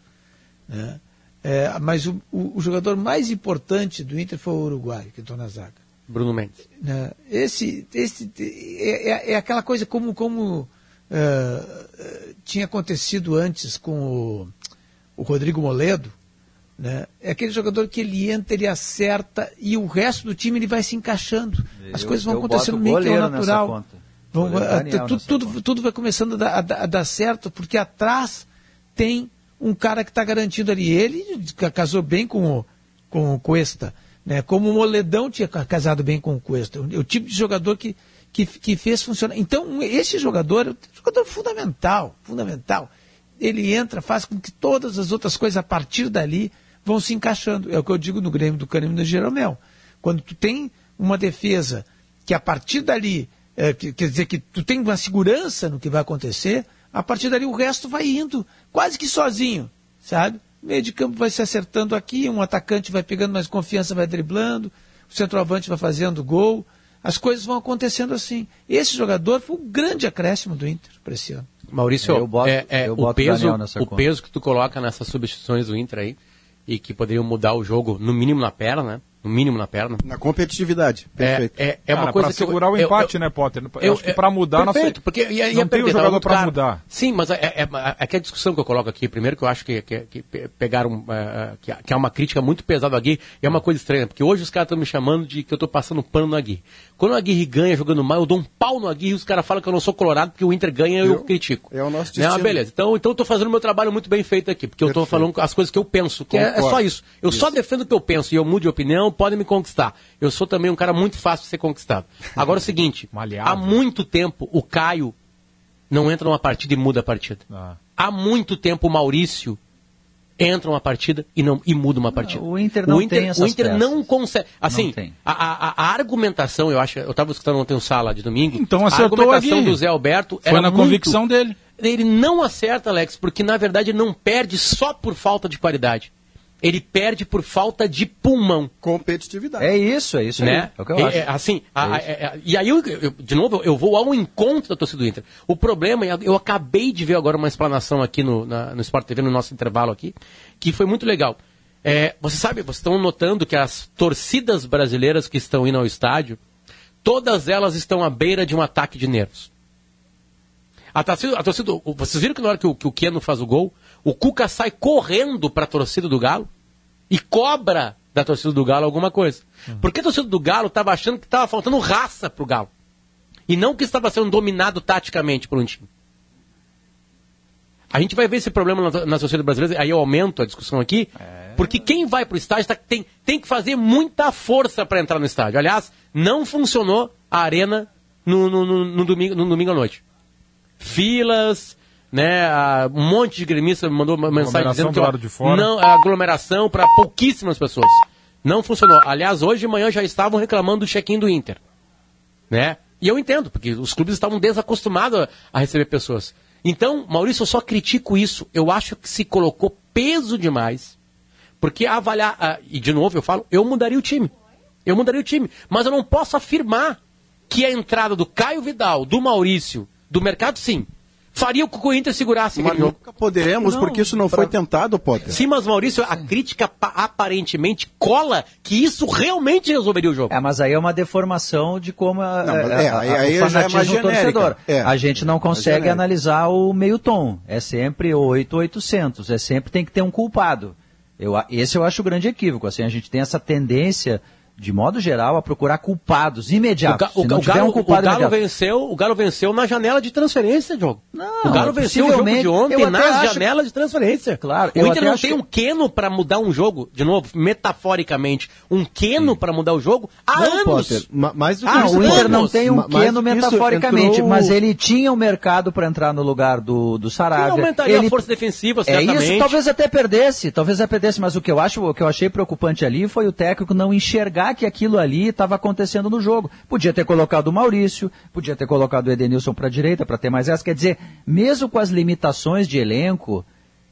Né? É, mas o, o, o, jogador mais importante do Inter foi o Uruguai, que entrou na zaga. Bruno Mendes. É, esse, esse é, é, é, aquela coisa como, como uh, tinha acontecido antes com o, o Rodrigo Moledo, né? É aquele jogador que ele entra, ele acerta e o resto do time ele vai se encaixando. As eu, coisas vão acontecendo meio que ao natural. Vão, tudo, tudo, tudo, vai começando a dar, a, dar, certo, porque atrás tem um cara que está garantindo ali. Ele casou bem com o, com o Cuesta. Né? Como o Moledão tinha casado bem com o Cuesta. O, o tipo de jogador que, que, que fez funcionar. Então, esse jogador é um jogador fundamental, fundamental. Ele entra, faz com que todas as outras coisas a partir dali vão se encaixando. É o que eu digo no Grêmio do Cânimo do Jeromel. Quando tu tem uma defesa que a partir dali é, que, quer dizer que tu tem uma segurança no que vai acontecer, a partir dali o resto vai indo quase que sozinho, sabe? O meio de campo vai se acertando aqui, um atacante vai pegando mais confiança, vai driblando, o centroavante vai fazendo gol, as coisas vão acontecendo assim. Esse jogador foi um grande acréscimo do Inter para esse ano. Maurício, boto, é, é o, peso, o peso que tu coloca nessas substituições do Inter aí, e que poderiam mudar o jogo, no mínimo na perna, né? No mínimo na perna. Na competitividade. Perfeito. É, é, é Cara, uma coisa pra segurar eu, o empate, eu, né, Potter? Eu, eu acho que para mudar perfeito, porque ia, ia não tem o jogador para mudar. Sim, mas é, é, é, é, a discussão que eu coloco aqui, primeiro que eu acho que, que, que pegaram, uh, que, que é uma crítica muito pesada ao Agui, e é uma coisa estranha, porque hoje os caras estão me chamando de que eu estou passando pano no Agui. Quando o Aguirre ganha jogando mal, eu dou um pau no Aguirre e os caras falam que eu não sou colorado porque o Inter ganha eu, eu critico. É o nosso destino. Não, beleza. Então, então eu estou fazendo o meu trabalho muito bem feito aqui, porque Perfeito. eu estou falando as coisas que eu penso, que é, é, só isso. Eu isso. só defendo o que eu penso e eu mudo de opinião, podem me conquistar. Eu sou também um cara muito fácil de ser conquistado. Agora é o seguinte, há muito tempo o Caio não entra numa partida e muda a partida. Ah. Há muito tempo o Maurício entra uma partida e não e muda uma partida. o Inter não o Inter, tem O Inter peças. não consegue. Assim, não a, a, a, argumentação, eu acho, eu estava escutando ontem o Sala de domingo. Então acertou a argumentação do Zé Alberto foi na muito, convicção dele. Ele não acerta, Alex, porque na verdade ele não perde só por falta de qualidade ele perde por falta de pulmão. Competitividade. É isso, é isso né? É o que eu é, acho. É, assim, é a, a, e aí, eu, eu, de novo, eu vou ao encontro da torcida do Inter. O problema, eu acabei de ver agora uma explanação aqui no, na, no Sport TV, no nosso intervalo aqui, que foi muito legal. É, você sabe, vocês estão notando que as torcidas brasileiras que estão indo ao estádio, todas elas estão à beira de um ataque de nervos. A torcida, a torcida vocês viram que na hora que o, que o Keno faz o gol, o Cuca sai correndo para a torcida do Galo e cobra da torcida do Galo alguma coisa. Uhum. Porque a torcida do Galo estava achando que estava faltando raça para o Galo. E não que estava sendo dominado taticamente por um time. A gente vai ver esse problema na, na sociedade brasileira, aí eu aumento a discussão aqui, é... porque quem vai para o estádio tá, tem, tem que fazer muita força para entrar no estádio. Aliás, não funcionou a arena no, no, no, no domingo, no domingo à noite. Filas, né? Um monte de gremistas mandou uma mensagem dizendo que de fora. não é aglomeração para pouquíssimas pessoas. Não funcionou. Aliás, hoje de manhã já estavam reclamando do check-in do Inter, né? E eu entendo, porque os clubes estavam desacostumados a receber pessoas. Então, Maurício, eu só critico isso. Eu acho que se colocou peso demais. Porque avaliar, uh, e de novo eu falo, eu mudaria o time. Eu mudaria o time. Mas eu não posso afirmar que a entrada do Caio Vidal, do Maurício, do mercado, sim, faria com que o Inter segurasse mas nunca poderemos, não, porque isso não pra... foi tentado, Potter. Sim, mas Maurício, a crítica aparentemente cola que isso realmente resolveria o jogo. É, mas aí é uma deformação de como a, não, é, a, a, aí, o fanatismo é torcedor. É, a gente não consegue é analisar o meio tom. É sempre 8, 800. É sempre tem que ter um culpado. Eu, esse eu acho o grande equívoco. Assim, a gente tem essa tendência de modo geral, a procurar culpados imediatos. O, ga, o, Galo, um o Galo venceu, o Galo venceu na janela de transferência, Diogo. Não, o Galo venceu o jogo de ontem na acho... janela de transferência. Claro, o Inter não tem um queno para mudar um jogo, de novo, metaforicamente, um queno para mudar o jogo há não, anos. Potter, mais do que ah, o Inter não tem um queno metaforicamente, entrou... mas ele tinha o um mercado para entrar no lugar do, do Saravia. Ele aumentaria ele... a força defensiva, certamente. É isso, talvez até perdesse, talvez até perdesse, mas o que eu acho, o que eu achei preocupante ali foi o técnico não enxergar que aquilo ali estava acontecendo no jogo. Podia ter colocado o Maurício, podia ter colocado o Edenilson para a direita para ter mais essa. Quer dizer, mesmo com as limitações de elenco,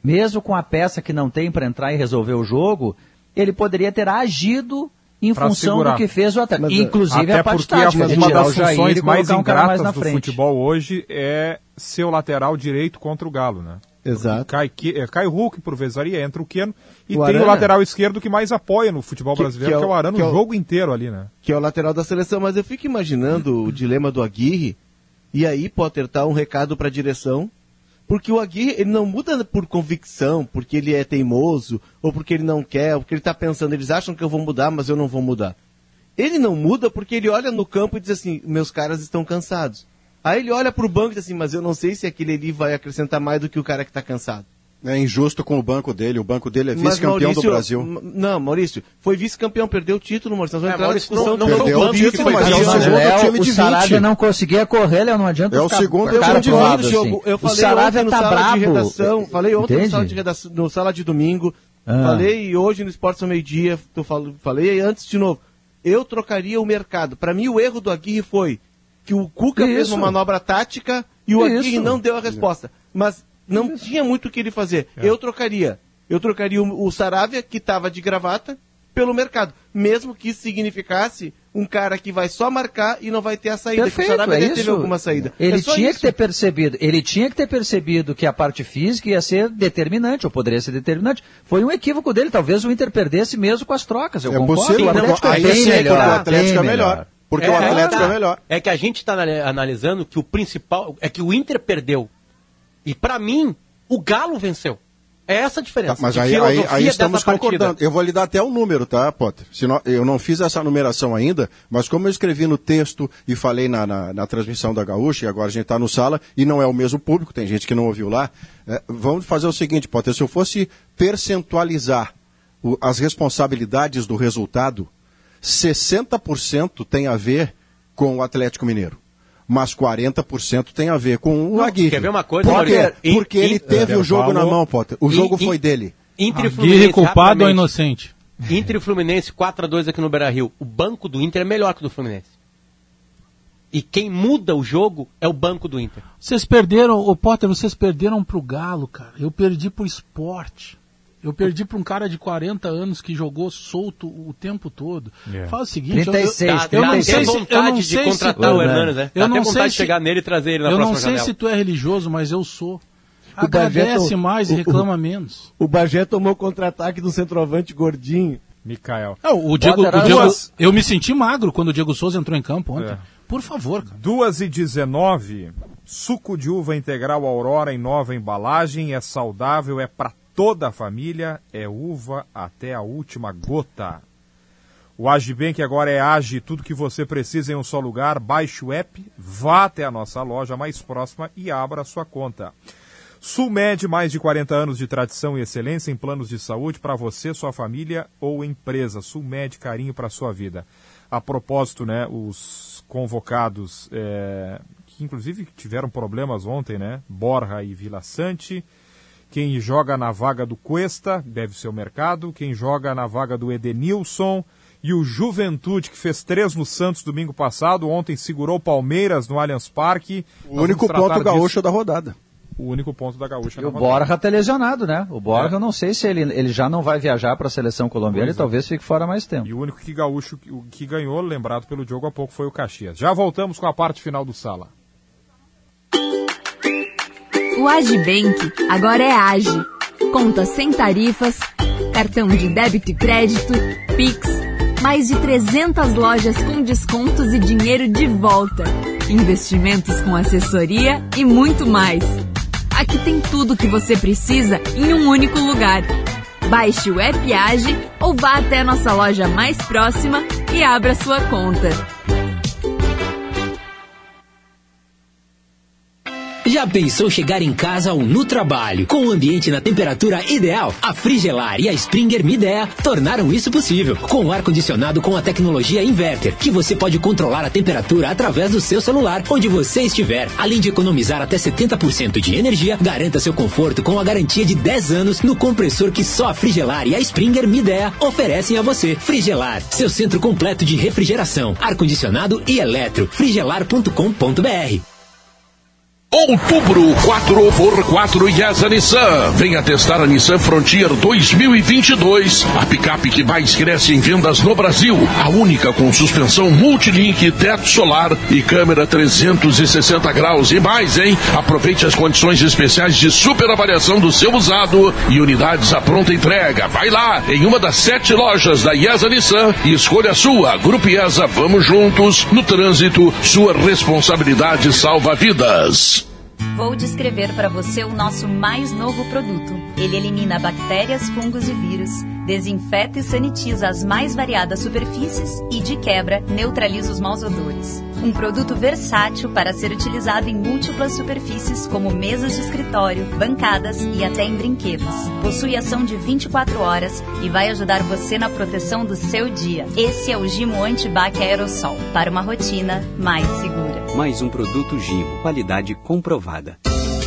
mesmo com a peça que não tem para entrar e resolver o jogo, ele poderia ter agido em pra função segurar. do que fez o ataque. Mas, Inclusive até a parte porque tática, uma das funções mais um ingratas mais do frente. futebol hoje é ser o lateral direito contra o Galo, né? Exato. Cai, é, cai o Hulk por vezaria, entra o Keno. E o tem Arana. o lateral esquerdo que mais apoia no futebol brasileiro, que, é, o, que é o Arana, o jogo inteiro ali, né? Que é o lateral da seleção. Mas eu fico imaginando o dilema do Aguirre. E aí, Potter, tá um recado para a direção. Porque o Aguirre, ele não muda por convicção, porque ele é teimoso, ou porque ele não quer, ou porque ele está pensando, eles acham que eu vou mudar, mas eu não vou mudar. Ele não muda porque ele olha no campo e diz assim, meus caras estão cansados. Aí ele olha para o banco e diz assim, mas eu não sei se aquele ali vai acrescentar mais do que o cara que está cansado. É injusto com o banco dele. O banco dele é vice-campeão do Brasil. Não, Maurício, foi vice-campeão, perdeu o título, Maurício. Nós vamos é, entrar Maurício, discussão. Não, não perdeu o título, foi mas é o segundo time de 20. O Saravia não conseguia correr, Léo, não adianta É o segundo time de 20. Assim. Eu falei o Saravia ontem tá no sala de redação, falei ontem no sala de, redação, no sala de domingo, ah. falei hoje no Esporte ao meio-dia, falei antes de novo. Eu trocaria o mercado. Para mim, o erro do Aguirre foi que o Cuca Isso. fez uma manobra tática e o Isso. Aguirre não deu a resposta. Mas não Isso. tinha muito o que ele fazer. É. Eu trocaria. Eu trocaria o, o Saravia, que estava de gravata, pelo mercado. Mesmo que isso significasse um cara que vai só marcar e não vai ter a saída. Perfeito, o é teve alguma saída. Ele é tinha isso. que ter percebido, ele tinha que ter percebido que a parte física ia ser determinante, ou poderia ser determinante. Foi um equívoco dele, talvez o Inter perdesse mesmo com as trocas. Eu é concordo. Possível, o Atlético é bem melhor. O Atlético é melhor. Porque é, o Atlético é melhor. É que a gente está analisando que o principal é que o Inter perdeu. E para mim, o Galo venceu. É essa a diferença. Tá, mas aí, aí, aí, estamos concordando. Eu vou lhe dar até o um número, tá, Potter? Não, eu não fiz essa numeração ainda, mas como eu escrevi no texto e falei na, na, na transmissão da Gaúcha, e agora a gente está no sala, e não é o mesmo público, tem gente que não ouviu lá, é, vamos fazer o seguinte, Potter, se eu fosse percentualizar o, as responsabilidades do resultado, 60% tem a ver com o Atlético Mineiro. Mas 40% tem a ver com o Aguirre. Quer ver uma coisa? Por quê? Porque ele teve o jogo na mão, Potter. O jogo foi dele. Inter Aguirre culpado ou inocente? Inter e Fluminense 4x2 aqui no Beira-Rio. O banco do Inter é melhor que o do Fluminense. E quem muda o jogo é o banco do Inter. Vocês perderam, o Potter, vocês perderam pro Galo, cara. Eu perdi pro esporte. Eu perdi para um cara de 40 anos que jogou solto o tempo todo. Yeah. É. Fala o seguinte, 36, eu, eu, eu não sei se eu não sei contratar se, o Hernandes, né? Eu não sei se chegar nele e trazer ele na Eu não sei janela. se tu é religioso, mas eu sou. O Agradece Bagé, mais e reclama o, menos. O Bagé tomou contra-ataque do centroavante gordinho. Mikael. É, o Diego, o Diego eu me senti magro quando o Diego Souza entrou em campo ontem. É. Por favor. Cara. 2 e 19 Suco de uva integral Aurora em nova embalagem. É saudável, é pra toda a família, é uva até a última gota. O Agibank agora é Age, tudo que você precisa em um só lugar. Baixe o app, vá até a nossa loja mais próxima e abra a sua conta. Sulmed, mais de 40 anos de tradição e excelência em planos de saúde para você, sua família ou empresa. Sulmed, carinho para sua vida. A propósito, né, os convocados, é, que inclusive tiveram problemas ontem, né? Borra e Vila Sante. Quem joga na vaga do Cuesta deve ser o mercado. Quem joga na vaga do Edenilson. E o Juventude, que fez três no Santos domingo passado, ontem segurou Palmeiras no Allianz Parque. O único ponto gaúcho da rodada. O único ponto da gaúcha. E o Borja está lesionado, né? O Borja, é. eu não sei se ele, ele já não vai viajar para a seleção colombiana pois e é. talvez fique fora mais tempo. E o único que gaúcho que, que ganhou, lembrado pelo Diogo há pouco, foi o Caxias. Já voltamos com a parte final do Sala. O Agibank agora é Age. Conta sem tarifas, cartão de débito e crédito, Pix, mais de 300 lojas com descontos e dinheiro de volta, investimentos com assessoria e muito mais. Aqui tem tudo o que você precisa em um único lugar. Baixe o app Age ou vá até nossa loja mais próxima e abra sua conta. Já pensou chegar em casa ou no trabalho com o ambiente na temperatura ideal? A Frigelar e a Springer Midea tornaram isso possível. Com o ar-condicionado com a tecnologia inverter, que você pode controlar a temperatura através do seu celular, onde você estiver. Além de economizar até 70% de energia, garanta seu conforto com a garantia de 10 anos no compressor que só a Frigelar e a Springer Midea oferecem a você. Frigelar, seu centro completo de refrigeração, ar-condicionado e eletro. frigelar.com.br Outubro 4x4 Yasa Nissan. Venha testar a Nissan Frontier 2022. A picape que mais cresce em vendas no Brasil. A única com suspensão multilink, teto solar e câmera 360 graus. E mais, hein? Aproveite as condições especiais de super avaliação do seu usado e unidades à pronta entrega. Vai lá em uma das sete lojas da Yasa Nissan e escolha a sua. Grupo Yasa, vamos juntos. No trânsito, sua responsabilidade salva vidas. Vou descrever para você o nosso mais novo produto. Ele elimina bactérias, fungos e vírus, desinfeta e sanitiza as mais variadas superfícies e, de quebra, neutraliza os maus odores. Um produto versátil para ser utilizado em múltiplas superfícies, como mesas de escritório, bancadas e até em brinquedos. Possui ação de 24 horas e vai ajudar você na proteção do seu dia. Esse é o Gimo Antibac Aerosol, para uma rotina mais segura. Mais um produto Gimo, qualidade comprovada.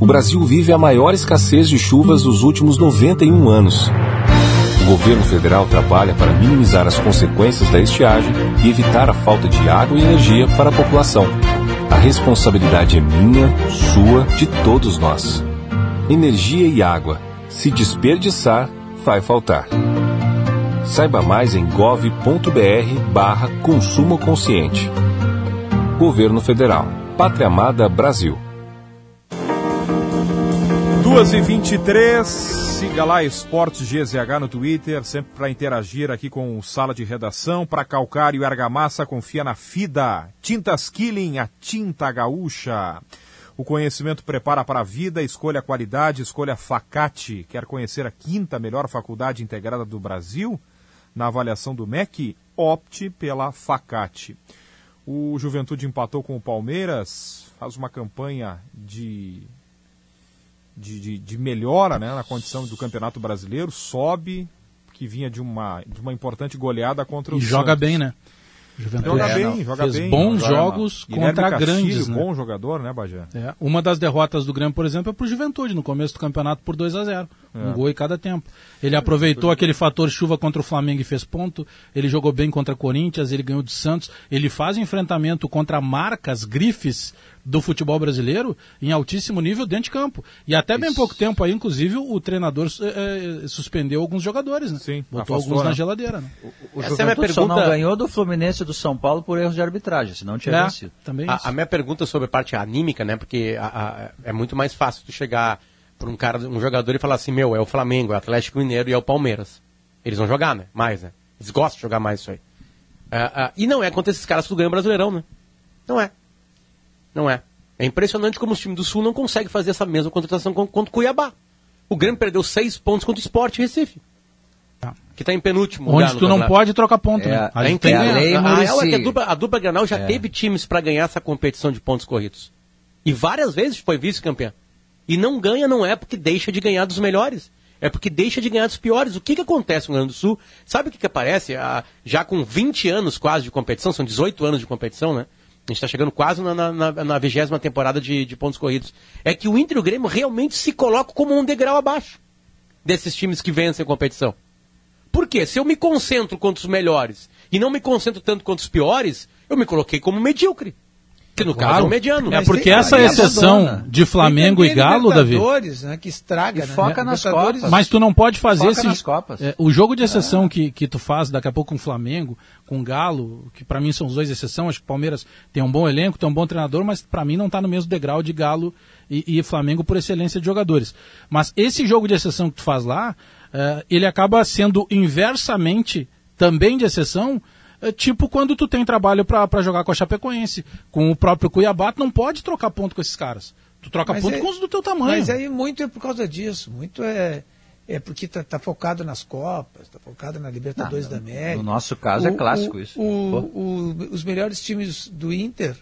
O Brasil vive a maior escassez de chuvas dos últimos 91 anos. O governo federal trabalha para minimizar as consequências da estiagem e evitar a falta de água e energia para a população. A responsabilidade é minha, sua, de todos nós. Energia e água. Se desperdiçar, vai faltar. Saiba mais em gov.br barra consumo consciente. Governo Federal. Pátria Amada Brasil. 2 e 23 siga lá Esportes GZH no Twitter, sempre para interagir aqui com o Sala de Redação. Para calcário e argamassa, confia na FIDA. Tintas Killing, a tinta gaúcha. O conhecimento prepara para a vida, escolha a qualidade, escolha Facate. Quer conhecer a quinta melhor faculdade integrada do Brasil? Na avaliação do MEC, opte pela Facate. O Juventude empatou com o Palmeiras, faz uma campanha de de, de, de melhora né, na condição do Campeonato Brasileiro, sobe, que vinha de uma, de uma importante goleada contra o E Santos. joga bem, né? Juventude Joga é, bem, não. joga Fez bem. bons joga jogos. Guilherme contra Castilho, grandes, né? bom jogador, né, Bajé? É, uma das derrotas do Grêmio, por exemplo, é pro Juventude, no começo do campeonato por 2 a 0 Um É. gol em cada tempo. Ele aproveitou aquele fator chuva contra o Flamengo e fez ponto. Ele jogou bem contra Corinthians, ele ganhou de Santos. Ele faz enfrentamento contra marcas, grifes do futebol brasileiro em altíssimo nível dentro de campo. E até bem pouco tempo aí, inclusive, o treinador eh, suspendeu alguns jogadores, né? Sim, Botou afastou, alguns na né? geladeira, né? O Essa é a minha Juventude só não pergunta- ganhou do Fluminense e do São Paulo por erros de arbitragem, senão tinha Né? vencido. a, a minha pergunta sobre a parte anímica, né? Porque a- a- é muito mais fácil tu chegar para um cara, um jogador e falar assim, meu, é o Flamengo, é o Atlético Mineiro e é o Palmeiras. Eles vão jogar, né? Mais, né? Eles gostam de jogar mais isso aí. Ah, ah, e não é contra esses caras que tu ganha o Brasileirão, né? Não é. Não é. É impressionante como os times do Sul não conseguem fazer essa mesma contratação con- contra o Cuiabá. O Grêmio perdeu seis pontos contra o Sport Recife. Que está em penúltimo. Onde tu não pode trocar ponto, né? A, tem tem a lei a, a real é que a dupla, a dupla Granal já É. teve times para ganhar essa competição de pontos corridos. E várias vezes foi vice-campeão. E não ganha não é porque deixa de ganhar dos melhores. É porque deixa de ganhar dos piores. O que, que acontece no Rio Grande do Sul? Sabe o que, que aparece? Ah, já com 20 anos quase de competição, são 18 anos de competição, né? A gente está chegando quase na, vigésima temporada de, de pontos corridos. É que o Inter e o Grêmio realmente se colocam como um degrau abaixo desses times que vencem a competição. Por quê? Se eu me concentro contra os melhores e não me concentro tanto contra os piores, eu me coloquei como medíocre. Que no caso é o mediano. É porque essa exceção de Flamengo e Galo, Davi. Né, que estraga, né? foca nas Copas. Mas tu não pode fazer Foca esse. nas Copas. é, o jogo de exceção que, que tu faz daqui a pouco com o Flamengo, com o Galo, que pra mim são os dois exceção, acho que o Palmeiras tem um bom elenco, tem um bom treinador, mas pra mim não tá no mesmo degrau de Galo e, e Flamengo por excelência de jogadores. Mas esse jogo de exceção que tu faz lá, é, ele acaba sendo inversamente também de exceção. É, Tipo quando tu tem trabalho pra pra jogar com a Chapecoense, com o próprio Cuiabá, tu não pode trocar ponto com esses caras. Tu troca Mas ponto é- com os do teu tamanho. Mas aí muito é por causa disso. Muito é, é porque tá, tá focado nas Copas, tá focado na Libertadores Não, da América. no nosso caso é clássico isso. o- o- os melhores times do Inter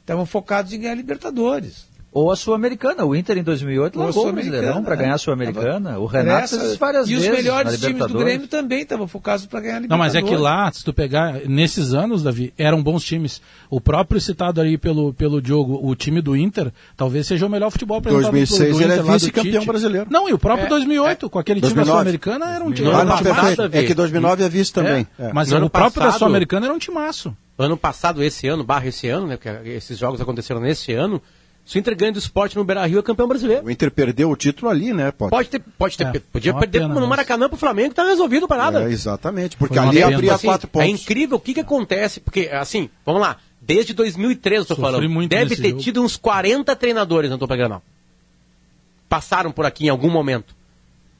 estavam focados em ganhar Libertadores. Ou a Sul-Americana. O Inter em 2008 largou o Brasileirão para ganhar a Sul-Americana. O Renato fez isso várias e vezes. E os melhores times do Grêmio também estavam focados para ganhar a Libertadores. Não, mas é que lá, se tu pegar, nesses anos, Davi, eram bons times. O próprio citado aí pelo, pelo Diogo, o time do Inter, talvez seja o melhor futebol apresentado 2006 do, do ele Inter, é vice-campeão brasileiro. Não, e o próprio é, 2008, é, com aquele 2009. time da Sul-Americana, era um time... Ah, não, perfeito. É que 2009 é vice também. É, mas o próprio passado, da Sul-Americana era um timaço. Ano passado, esse ano, barra esse ano, né, porque esses jogos aconteceram nesse ano, se o Inter ganha do esporte no Beira Rio é campeão brasileiro. O Inter perdeu o título ali, né? Pode, pode ter, pode ter, é, podia perder pena, no Maracanã pro Flamengo, tá resolvido para nada. É, exatamente, porque ali abria assim, quatro pontos. É incrível o que que acontece, porque assim, vamos lá, desde 2013 eu tô Sofri falando, deve ter jogo. tido uns 40 treinadores na Topa Granal. Passaram por aqui em algum momento.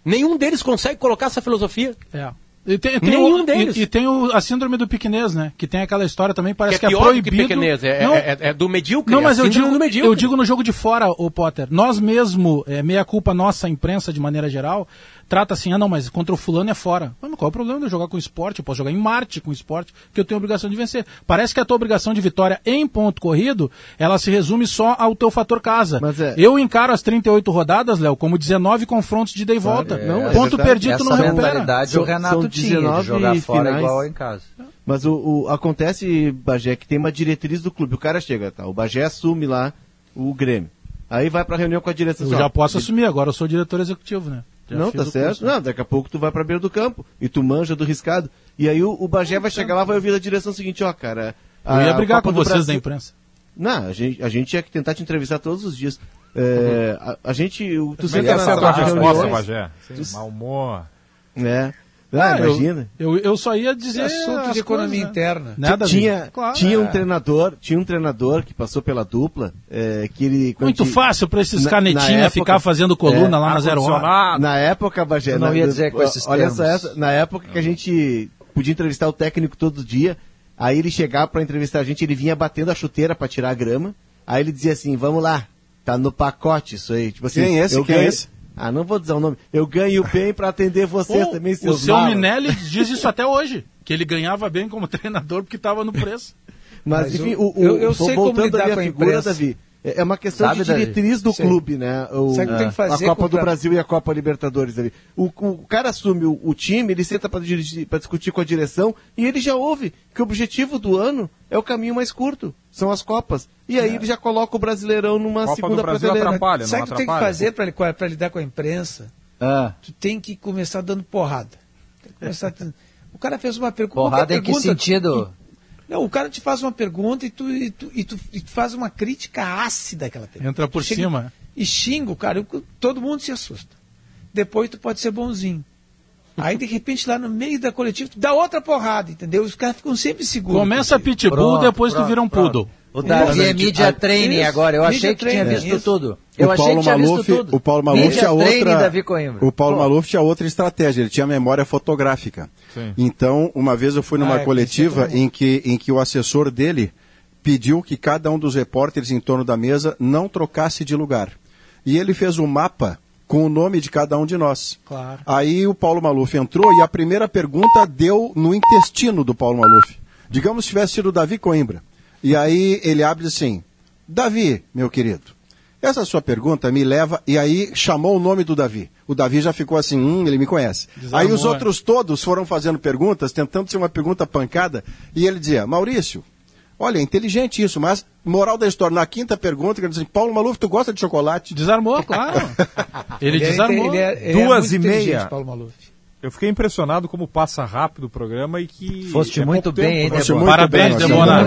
Nenhum deles consegue colocar essa filosofia. É. E tem, tem Nenhum o, deles. E, e, tem o, a síndrome do piquenês, né? Que tem aquela história também, parece que, é, que é proibido. Que piquenês, é, não, é, é, do medíocre. Não, mas eu digo, eu digo no jogo de fora, o Potter. Nós mesmo, é, meia culpa nossa, imprensa de maneira geral, trata assim, ah não, mas contra o fulano é fora. Mas qual é o problema de eu jogar com esporte? Eu posso jogar em Marte com esporte, que eu tenho a obrigação de vencer. Parece que a tua obrigação de vitória em ponto corrido, ela se resume só ao teu fator casa. É... Eu encaro as 38 rodadas, Léo, como 19 confrontos de ida e volta. É, não, ponto é perdido não recupera. o Renato são tinha de jogar fora finais. igual em casa. Mas o, o, acontece, Bagé, que tem uma diretriz do clube. O cara chega, tá? O Bagé assume lá o Grêmio. Aí vai pra reunião com a direção. Eu já posso assumir, agora eu sou diretor executivo, né? Já não, tá certo. Curso. Não, daqui a pouco tu vai pra beira do campo e tu manja do riscado. E aí o, o Bagé vai chegar lá vai ouvir a direção seguinte, ó, cara. A, eu ia brigar com vocês Brasil... da imprensa. Não, a gente, a gente tinha que tentar te entrevistar todos os dias. É, a, a, gente. Tu senta na sala de resposta, Bagé. Sim, mau humor. É. Ah, ah, imagina. Eu, eu, eu, só ia dizer assunto de economia coisas, né? interna. Nada tinha, claro, tinha um é. treinador, tinha um treinador que passou pela dupla, é, que ele muito fácil para esses canetinhas ficar fazendo coluna é, lá na zero hora. Na época, Bagé, não ia dizer com esses Olha só essa, na época que a gente podia entrevistar o técnico todo dia, aí ele chegava para entrevistar a gente, ele vinha batendo a chuteira para tirar a grama, aí ele dizia assim, vamos lá, tá no pacote isso aí, tipo assim. Quem é esse? Quem é esse? Ah, não vou dizer o nome. Eu ganho bem para atender vocês o, também, seus O seu malos. Minelli diz isso até hoje, que ele ganhava bem como treinador porque estava no preço. Mas, Mas enfim, o, o, eu, eu sei voltando como lidar com a figura, Davi, é, é uma questão Sabe, de diretriz do Sim. clube, né? O, Sabe que tem que fazer a Copa do Brasil e a Copa Libertadores ali. O, o cara assume o, o time, ele senta para discutir com a direção e ele já ouve que o objetivo do ano é o caminho mais curto, são as Copas. E aí é. ele já coloca o Brasileirão numa Copa segunda prateleira. Atrapalha, Sabe o que tu tem que fazer para lidar com a imprensa? Ah. Tu tem que começar dando porrada. Começar... o cara fez uma pergunta. Porrada em que sentido? Não, o cara te faz uma pergunta e tu, e tu, e tu, e tu faz uma crítica ácida àquela pergunta. Entra por Chega cima. E xinga o cara, todo mundo se assusta. Depois tu pode ser bonzinho. Aí, de repente, lá no meio da coletiva, tu dá outra porrada, entendeu? Os caras ficam sempre seguros. Começa pitbull, pronto, depois pronto, tu vira um poodle. O Davi é media training agora. Eu achei que tinha visto tudo. Eu o achei Paulo que tinha Maluf, visto tudo. O Paulo Maluf tinha outra. O Paulo Pô. Maluf tinha outra estratégia. Ele tinha memória fotográfica. Sim. Então, uma vez eu fui numa ah, é, coletiva em que, em que o assessor dele pediu que cada um dos repórteres em torno da mesa não trocasse de lugar. E ele fez um mapa com o nome de cada um de nós. Claro. Aí o Paulo Maluf entrou e a primeira pergunta deu no intestino do Paulo Maluf. Digamos que tivesse sido o Davi Coimbra. E aí ele abre assim: Davi, meu querido, essa sua pergunta me leva. E aí chamou o nome do Davi. O Davi já ficou assim: hum, ele me conhece. Desarmou, aí os é. outros todos foram fazendo perguntas, tentando ser uma pergunta pancada. E ele dizia: Maurício, Olha, é inteligente isso, mas moral da história, na quinta pergunta, ele diz assim, Paulo Maluf, tu gosta de chocolate? Desarmou, claro. ele, ele é desarmou. Ele é, ele Duas e meia. Paulo Maluf. Eu fiquei impressionado como passa rápido o programa e que. Foste é muito bem, hein, Debona? Parabéns, Debona.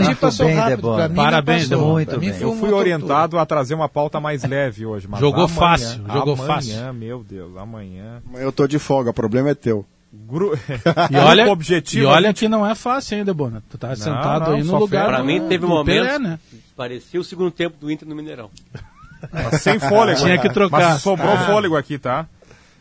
Parabéns, Debona. Muito bem. Eu fui orientado a trazer uma pauta mais leve hoje. Mas jogou amanhã, fácil, jogou amanhã, fácil. meu Deus, amanhã. Eu tô de folga, o problema é teu. Gru... e olha, objetivo, e olha que não é fácil ainda, Bona. Tu tá não, sentado não, aí no lugar. Pra mim teve um momento. Pelé, né? Parecia o segundo tempo do Inter no Mineirão. Mas sem fôlego. Tinha que trocar. Mas sobrou ah. fôlego aqui, tá?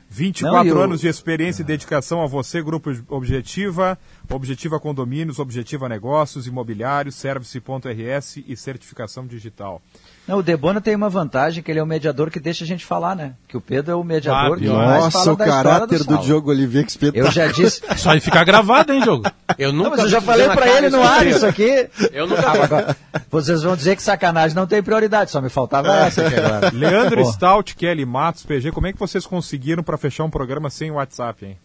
24 não, eu... anos de experiência e dedicação a você, Grupo Objetiva. Objetiva Condomínios, Objetiva Negócios, Imobiliários, Service.rs e Certificação Digital. Não, o Debona tem uma vantagem que ele é o mediador que deixa a gente falar, né? Que o Pedro é o mediador ah, que mais Nossa, fala o caráter do, do Diogo Oliveira que espetáculo. Eu já disse. Só aí ficar gravado, hein, Diogo? Eu nunca. Não, mas eu já falei para ele no ar isso aqui. Eu nunca. Ah, agora, vocês vão dizer que sacanagem não tem prioridade, só me faltava essa aqui agora. Leandro Pô. Stout, Kelly Matos, PG, como é que vocês conseguiram para fechar um programa sem WhatsApp, hein?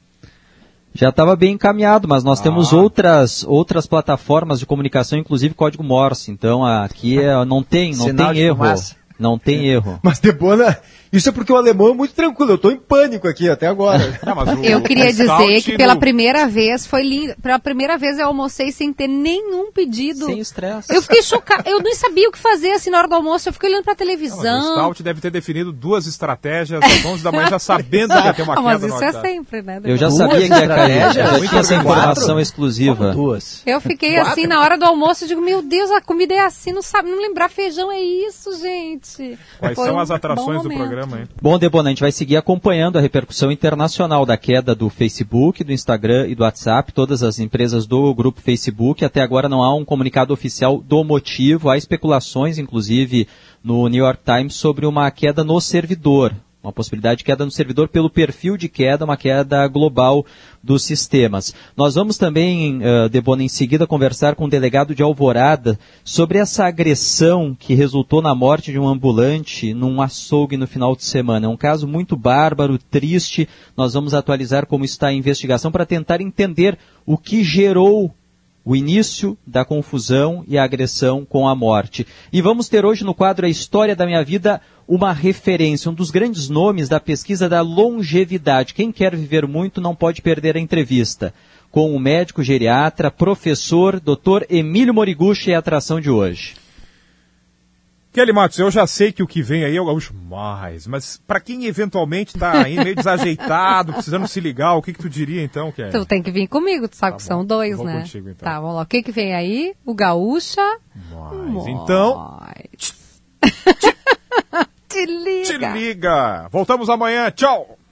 Já estava bem encaminhado, mas nós ah. temos outras, outras plataformas de comunicação, inclusive código Morse. Então aqui é, não tem, não tem erro. Fumaça. Não tem é. erro. Mas Debona, isso é porque o alemão é muito tranquilo. Eu estou em pânico aqui até agora. Não, o, eu queria dizer que pela no... primeira vez foi lindo. Pela primeira vez eu almocei sem ter nenhum pedido. Sem estresse. Eu fiquei chocada. Eu nem sabia o que fazer assim na hora do almoço. Eu fiquei olhando para a televisão. Não, o Stout deve ter definido duas estratégias às 11 da manhã já sabendo que ia ter uma queda Mas isso é sempre, né? Eu já duas sabia que ia cair. Já tinha essa informação exclusiva. Duas. Eu fiquei Quatro. assim na hora do almoço. Eu digo, meu Deus, a comida é assim. Não sabe, não lembrar feijão é isso, gente. Quais foi são as atrações do programa, hein? Bom, Debona, a gente vai seguir acompanhando a repercussão internacional da queda do Facebook, do Instagram e do WhatsApp, todas as empresas do grupo Facebook. Até agora não há um comunicado oficial do motivo. Há especulações, inclusive, no New York Times sobre uma queda no servidor. Uma possibilidade de queda no servidor pelo perfil de queda, uma queda global dos sistemas. Nós vamos também, uh, Debona, em seguida conversar com o delegado de Alvorada sobre essa agressão que resultou na morte de um ambulante num açougue no final de semana. É um caso muito bárbaro, triste. Nós vamos atualizar como está a investigação para tentar entender o que gerou o início da confusão e a agressão com a morte. E vamos ter hoje no quadro A História da Minha Vida uma referência, um dos grandes nomes da pesquisa da longevidade. Quem quer viver muito não pode perder a entrevista. Com o médico geriatra, professor, Dr. Emílio Moriguchi é a atração de hoje. Kelly Matos, eu já sei que o que vem aí é o gaúcho mais, mas para quem eventualmente está aí meio desajeitado, precisando se ligar, o que que tu diria então, Kelly? Tu tem que vir comigo, tu sabe tá que são dois, Vou né? Contigo, então. Tá, vamos lá. O que que vem aí? O gaúcha. Mais. Então. Te liga. Te liga. Voltamos amanhã. Tchau.